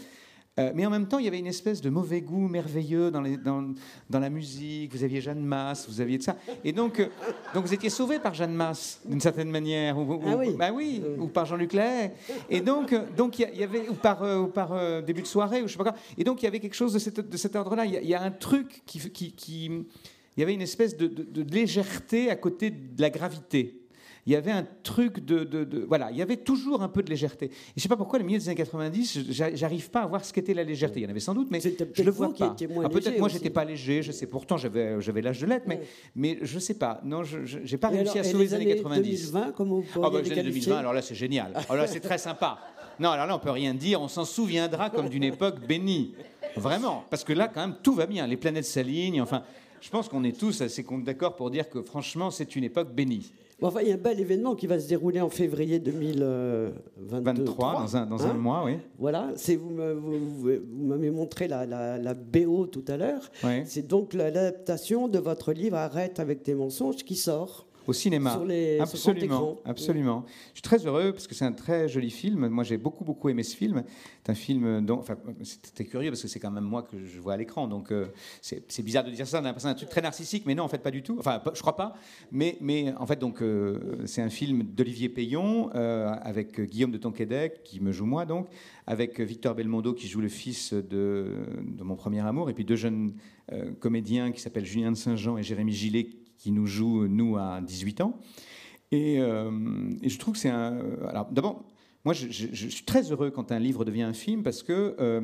Euh, mais en même temps, il y avait une espèce de mauvais goût merveilleux dans, les, dans, dans, la musique. Vous aviez Jeanne Masse, vous aviez de ça. Et donc, euh, donc vous étiez sauvé par Jeanne Masse, d'une certaine manière. Ou, ah oui. Bah oui, ou par Jean-Luc Lahaye. Et donc, euh, donc il y, avait, ou par, ou par début de soirée, ou je sais pas quoi. Et donc, il y avait quelque chose de, cette, de cet ordre-là. Il, y, a un truc qui. qui, qui il y avait une espèce de, de, de légèreté à côté de la gravité il y avait un truc de, Voilà, il y avait toujours un peu de légèreté. Et je ne sais pas pourquoi, le milieu des années 90, j'arrive pas à voir ce qu'était la légèreté. Il y en avait sans doute, mais je le vois pas. Ah, peut-être moi, j'étais pas léger, je sais. Pourtant, j'avais l'âge de l'être, mais, mais je sais pas. Non, je n'ai pas réussi à sauver les années 90. 2020, comment vous ah, bah, les années 2020, alors là, c'est génial. Alors [LAUGHS] là, c'est très sympa. Non, alors là, on peut rien dire. On s'en souviendra comme d'une époque bénie. Vraiment. Parce que là, quand même, tout va bien. Les planètes s'alignent. Enfin, je pense qu'on est tous assez d'accord pour dire que franchement, c'est une époque bénie. Enfin, il y a un bel événement qui va se dérouler en février 2023. dans un, dans un hein mois, oui. Voilà, vous, vous, m'avez montré la, la, BO tout à l'heure. C'est donc l'adaptation de votre livre Arrête avec tes mensonges qui sort au cinéma. absolument, absolument. Je suis très heureux parce que c'est un très joli film. Moi, j'ai beaucoup, beaucoup aimé ce film. C'est un film dont, enfin, c'était curieux parce que c'est quand même moi que je vois à l'écran. Donc, euh, c'est bizarre de dire ça. On a l'impression d'un truc très narcissique, mais non, en fait, pas du tout. Enfin, je crois pas. Mais, mais en fait, donc, euh, c'est un film d'Olivier Payon euh, avec Guillaume de Tonquédec qui me joue moi, donc, avec Victor Belmondo qui joue le fils de, de mon premier amour, et puis deux jeunes comédiens qui s'appellent Julien de Saint-Jean et Jérémy Gillet qui nous joue, nous, à 18 ans. Euh, et, je trouve que c'est un. Alors, d'abord, moi, je, suis très heureux quand un livre devient un film parce que euh,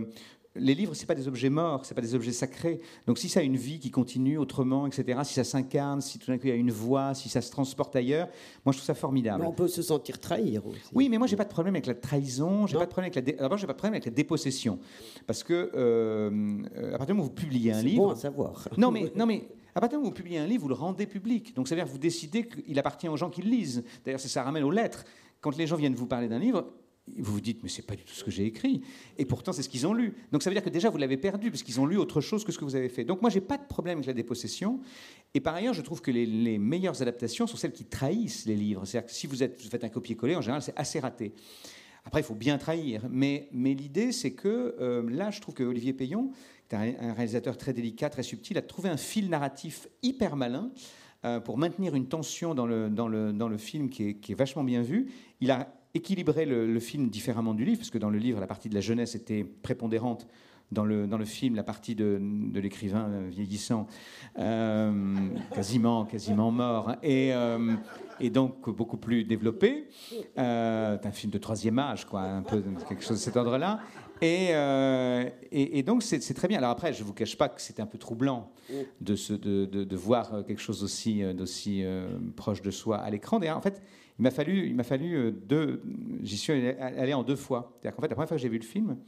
les livres, c'est pas des objets morts, c'est pas des objets sacrés. Donc, si ça a une vie qui continue autrement, etc., si ça s'incarne, si tout d'un coup il y a une voix, si ça se transporte ailleurs, moi, je trouve ça formidable. Mais on peut se sentir trahir aussi. Oui, mais moi, j'ai pas de problème avec la trahison. J'ai pas de problème avec la. D'abord, j'ai pas de problème avec la dépossession, parce que euh, à partir du moment où vous publiez un livre, bon à savoir. Non, mais [LAUGHS] non, mais À partir du moment où vous publiez un livre, vous le rendez public. Donc, ça veut dire que vous décidez qu'il appartient aux gens qui le lisent. D'ailleurs, ça ramène aux lettres. Quand les gens viennent vous parler d'un livre, vous vous dites, mais c'est pas du tout ce que j'ai écrit. Et pourtant, c'est ce qu'ils ont lu. Donc ça veut dire que déjà, vous l'avez perdu, parce qu'ils ont lu autre chose que ce que vous avez fait. Donc moi, j'ai pas de problème avec la dépossession. Et par ailleurs, je trouve que les, meilleures adaptations sont celles qui trahissent les livres. C'est-à-dire que si vous, faites un copier-coller, en général, c'est assez raté. Après, il faut bien trahir. Mais, l'idée, c'est que euh, là, je trouve que Olivier Payon, un réalisateur très délicat, très subtil, a trouvé un fil narratif hyper malin euh, pour maintenir une tension dans le, dans le, dans le film qui est, qui est vachement bien vu. Il a équilibrer le, film différemment du livre, parce que dans le livre, la partie de la jeunesse était prépondérante. Dans le, dans le film, la partie de, l'écrivain vieillissant, euh, quasiment, quasiment mort, et, euh, et donc beaucoup plus développé. Euh, c'est un film de troisième âge, quoi, un peu quelque chose de cet ordre-là. Et, et, donc, c'est, très bien. Alors après, je ne vous cache pas que c'était un peu troublant de, de, de, de, voir quelque chose d'aussi, d'aussi proche de soi à l'écran. D'ailleurs, en fait, il m'a fallu, il m'a fallu euh, deux. J'y suis allé en deux fois. C'est-à-dire qu'en fait, la première fois que j'ai vu le film,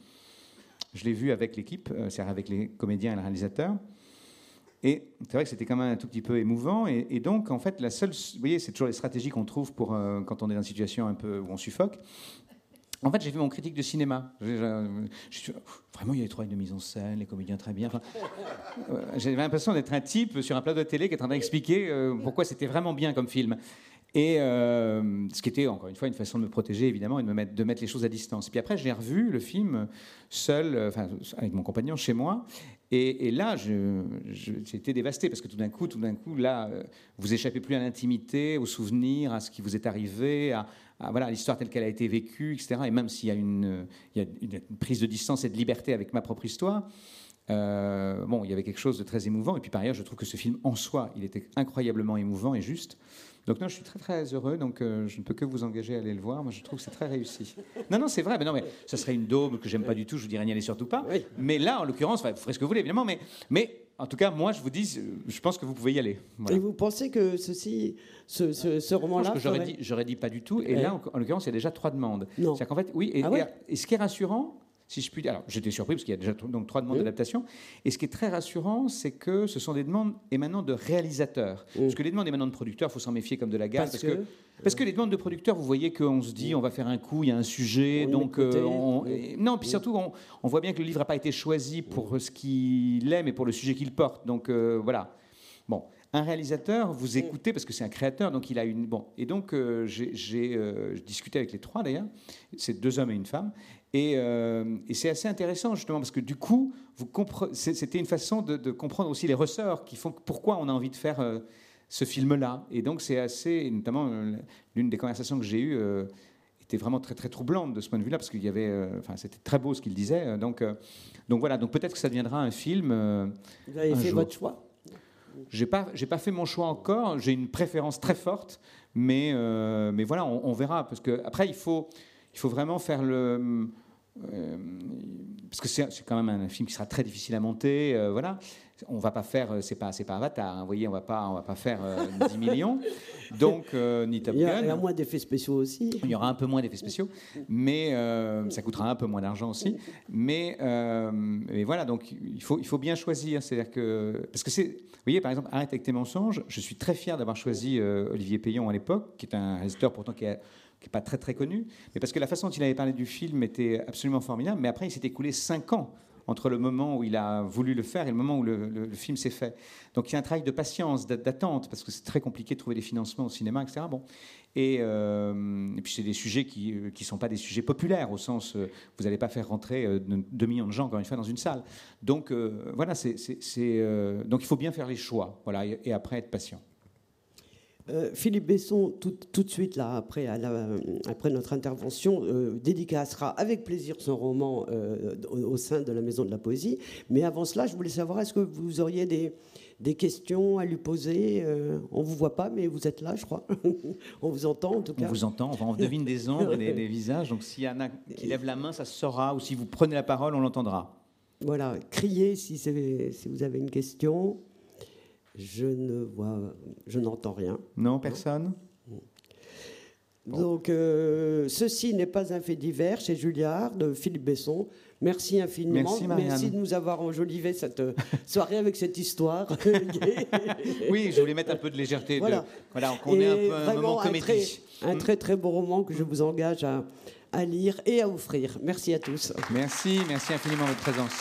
je l'ai vu avec l'équipe, euh, c'est-à-dire avec les comédiens et le réalisateur. Et c'est vrai que c'était quand même un tout petit peu émouvant. Et, donc, en fait, la seule. Vous voyez, c'est toujours les stratégies qu'on trouve pour, euh, quand on est dans une situation un peu où on suffoque. En fait, j'ai vu mon critique de cinéma. vraiment, il y a les trois de mise en scène, les comédiens très bien. J'avais l'impression d'être un type sur un plateau de télé qui est en train d'expliquer pourquoi c'était vraiment bien comme film. Et euh, ce qui était, encore une fois, une façon de me protéger, évidemment, et de, me mettre, les choses à distance. Puis après, j'ai revu le film seul, euh, avec mon compagnon chez moi. Et, là, j'ai été dévasté parce que tout d'un coup, tout d'un coup, là, euh, vous échappez plus à l'intimité, aux souvenirs, à ce qui vous est arrivé, à, voilà, l'histoire telle qu'elle a été vécue, etc. Et même s'il y a une, il y a une prise de distance et de liberté avec ma propre histoire, bon, il y avait quelque chose de très émouvant. Et puis par ailleurs, je trouve que ce film en soi, il était incroyablement émouvant et juste. Donc non, je suis très très heureux, donc euh, je ne peux que vous engager à aller le voir. Moi, je trouve que c'est très réussi. Non, non, c'est vrai, mais non, mais ça serait une dôme que j'aime pas du tout. Je vous dirais n'y aller surtout pas. Mais là, en l'occurrence, vous ferez ce que vous voulez, évidemment, mais, mais en tout cas, moi, je vous dis, je pense que vous pouvez y aller. Et vous pensez que ceci, ce, ce, roman-là, j'aurais dit, dit pas du tout. Et là, en, l'occurrence, il y a déjà trois demandes. C'est-à-dire qu'en fait, oui. Et, ah et, ce qui est rassurant, si je puis dire. Alors, j'étais surpris parce qu'il y a déjà donc, trois demandes d'adaptation. Et ce qui est très rassurant, c'est que ce sont des demandes émanant de réalisateurs. Parce que les demandes émanant de producteurs, il faut s'en méfier comme de la gare. Parce, que, parce que les demandes de producteurs, vous voyez qu'on se dit, on va faire un coup, il y a un sujet. donc, euh, non, puis surtout, on, voit bien que le livre n'a pas été choisi pour ce qu'il est, mais pour le sujet qu'il porte. Donc, euh, voilà. Bon, un réalisateur, vous écoutez parce que c'est un créateur, donc il a une bon. Et donc euh, j'ai discuté avec les trois d'ailleurs, c'est deux hommes et une femme, euh, et, c'est assez intéressant justement parce que du coup, c'était une façon de, comprendre aussi les ressorts qui font pourquoi on a envie de faire euh, ce film-là. Et donc c'est assez, notamment euh, l'une des conversations que j'ai eues était vraiment très très troublante de ce point de vue-là parce qu'il y avait, enfin c'était très beau ce qu'il disait. Donc donc voilà, donc peut-être que ça deviendra un film. Vous avez fait votre choix? J'ai pas, j'ai pas fait mon choix encore. J'ai une préférence très forte, mais, mais voilà, on, on, verra. Parce que après, il faut, il faut vraiment faire le, parce que c'est quand même un film qui sera très difficile à monter, euh, voilà. On va pas faire, euh, c'est pas, c'est pas Avatar, hein, vous voyez, on va pas, on va pas faire 10 millions, donc ni Top Gun. Il y, a moins d'effets spéciaux aussi. Il y aura un peu moins d'effets spéciaux, mais ça coûtera un peu moins d'argent aussi. Mais, mais, voilà, donc il faut, il faut bien choisir, c'est-à-dire que parce que c'est, vous voyez, par exemple, Arrête avec tes mensonges. Je suis très fier d'avoir choisi Olivier Payon à l'époque, qui est un réalisateur pourtant qui a qui n'est pas très très connu, mais parce que la façon dont il avait parlé du film était absolument formidable. Mais après, il s'est écoulé cinq ans entre le moment où il a voulu le faire et le moment où le, film s'est fait. Donc il y a un travail de patience, d'attente, parce que c'est très compliqué de trouver des financements au cinéma, etc. Bon. Et, euh, et puis c'est des sujets qui ne sont pas des sujets populaires, au sens, euh, vous n'allez pas faire rentrer euh, 2 millions de gens, encore une fois, dans une salle. Donc euh, voilà, c'est, donc il faut bien faire les choix, voilà, et après être patient. Euh, Philippe Besson, tout, de suite, là, après, après notre intervention, euh, dédicacera avec plaisir son roman euh, au, sein de la Maison de la Poésie. Mais avant cela, je voulais savoir, est-ce que vous auriez des, des questions à lui poser On ne vous voit pas, mais vous êtes là, je crois. [LAUGHS] on vous entend, en tout cas. On vous entend, on devine des ombres et des, visages. Donc s'il y en a qui lève la main, ça se saura. Ou si vous prenez la parole, on l'entendra. Voilà, criez si, si vous avez une question. Je ne vois, je n'entends rien. Non, personne. Donc, euh, ceci n'est pas un fait divers chez Julliard, de Philippe Besson. Merci infiniment. Merci, de nous avoir enjolivé cette euh, [LAUGHS] soirée avec cette histoire. oui, je voulais mettre un peu de légèreté. Voilà, voilà on est un peu un moment comédie. Un très, très beau roman que je vous engage à, à lire et à offrir. Merci à tous. Merci, merci infiniment de votre présence.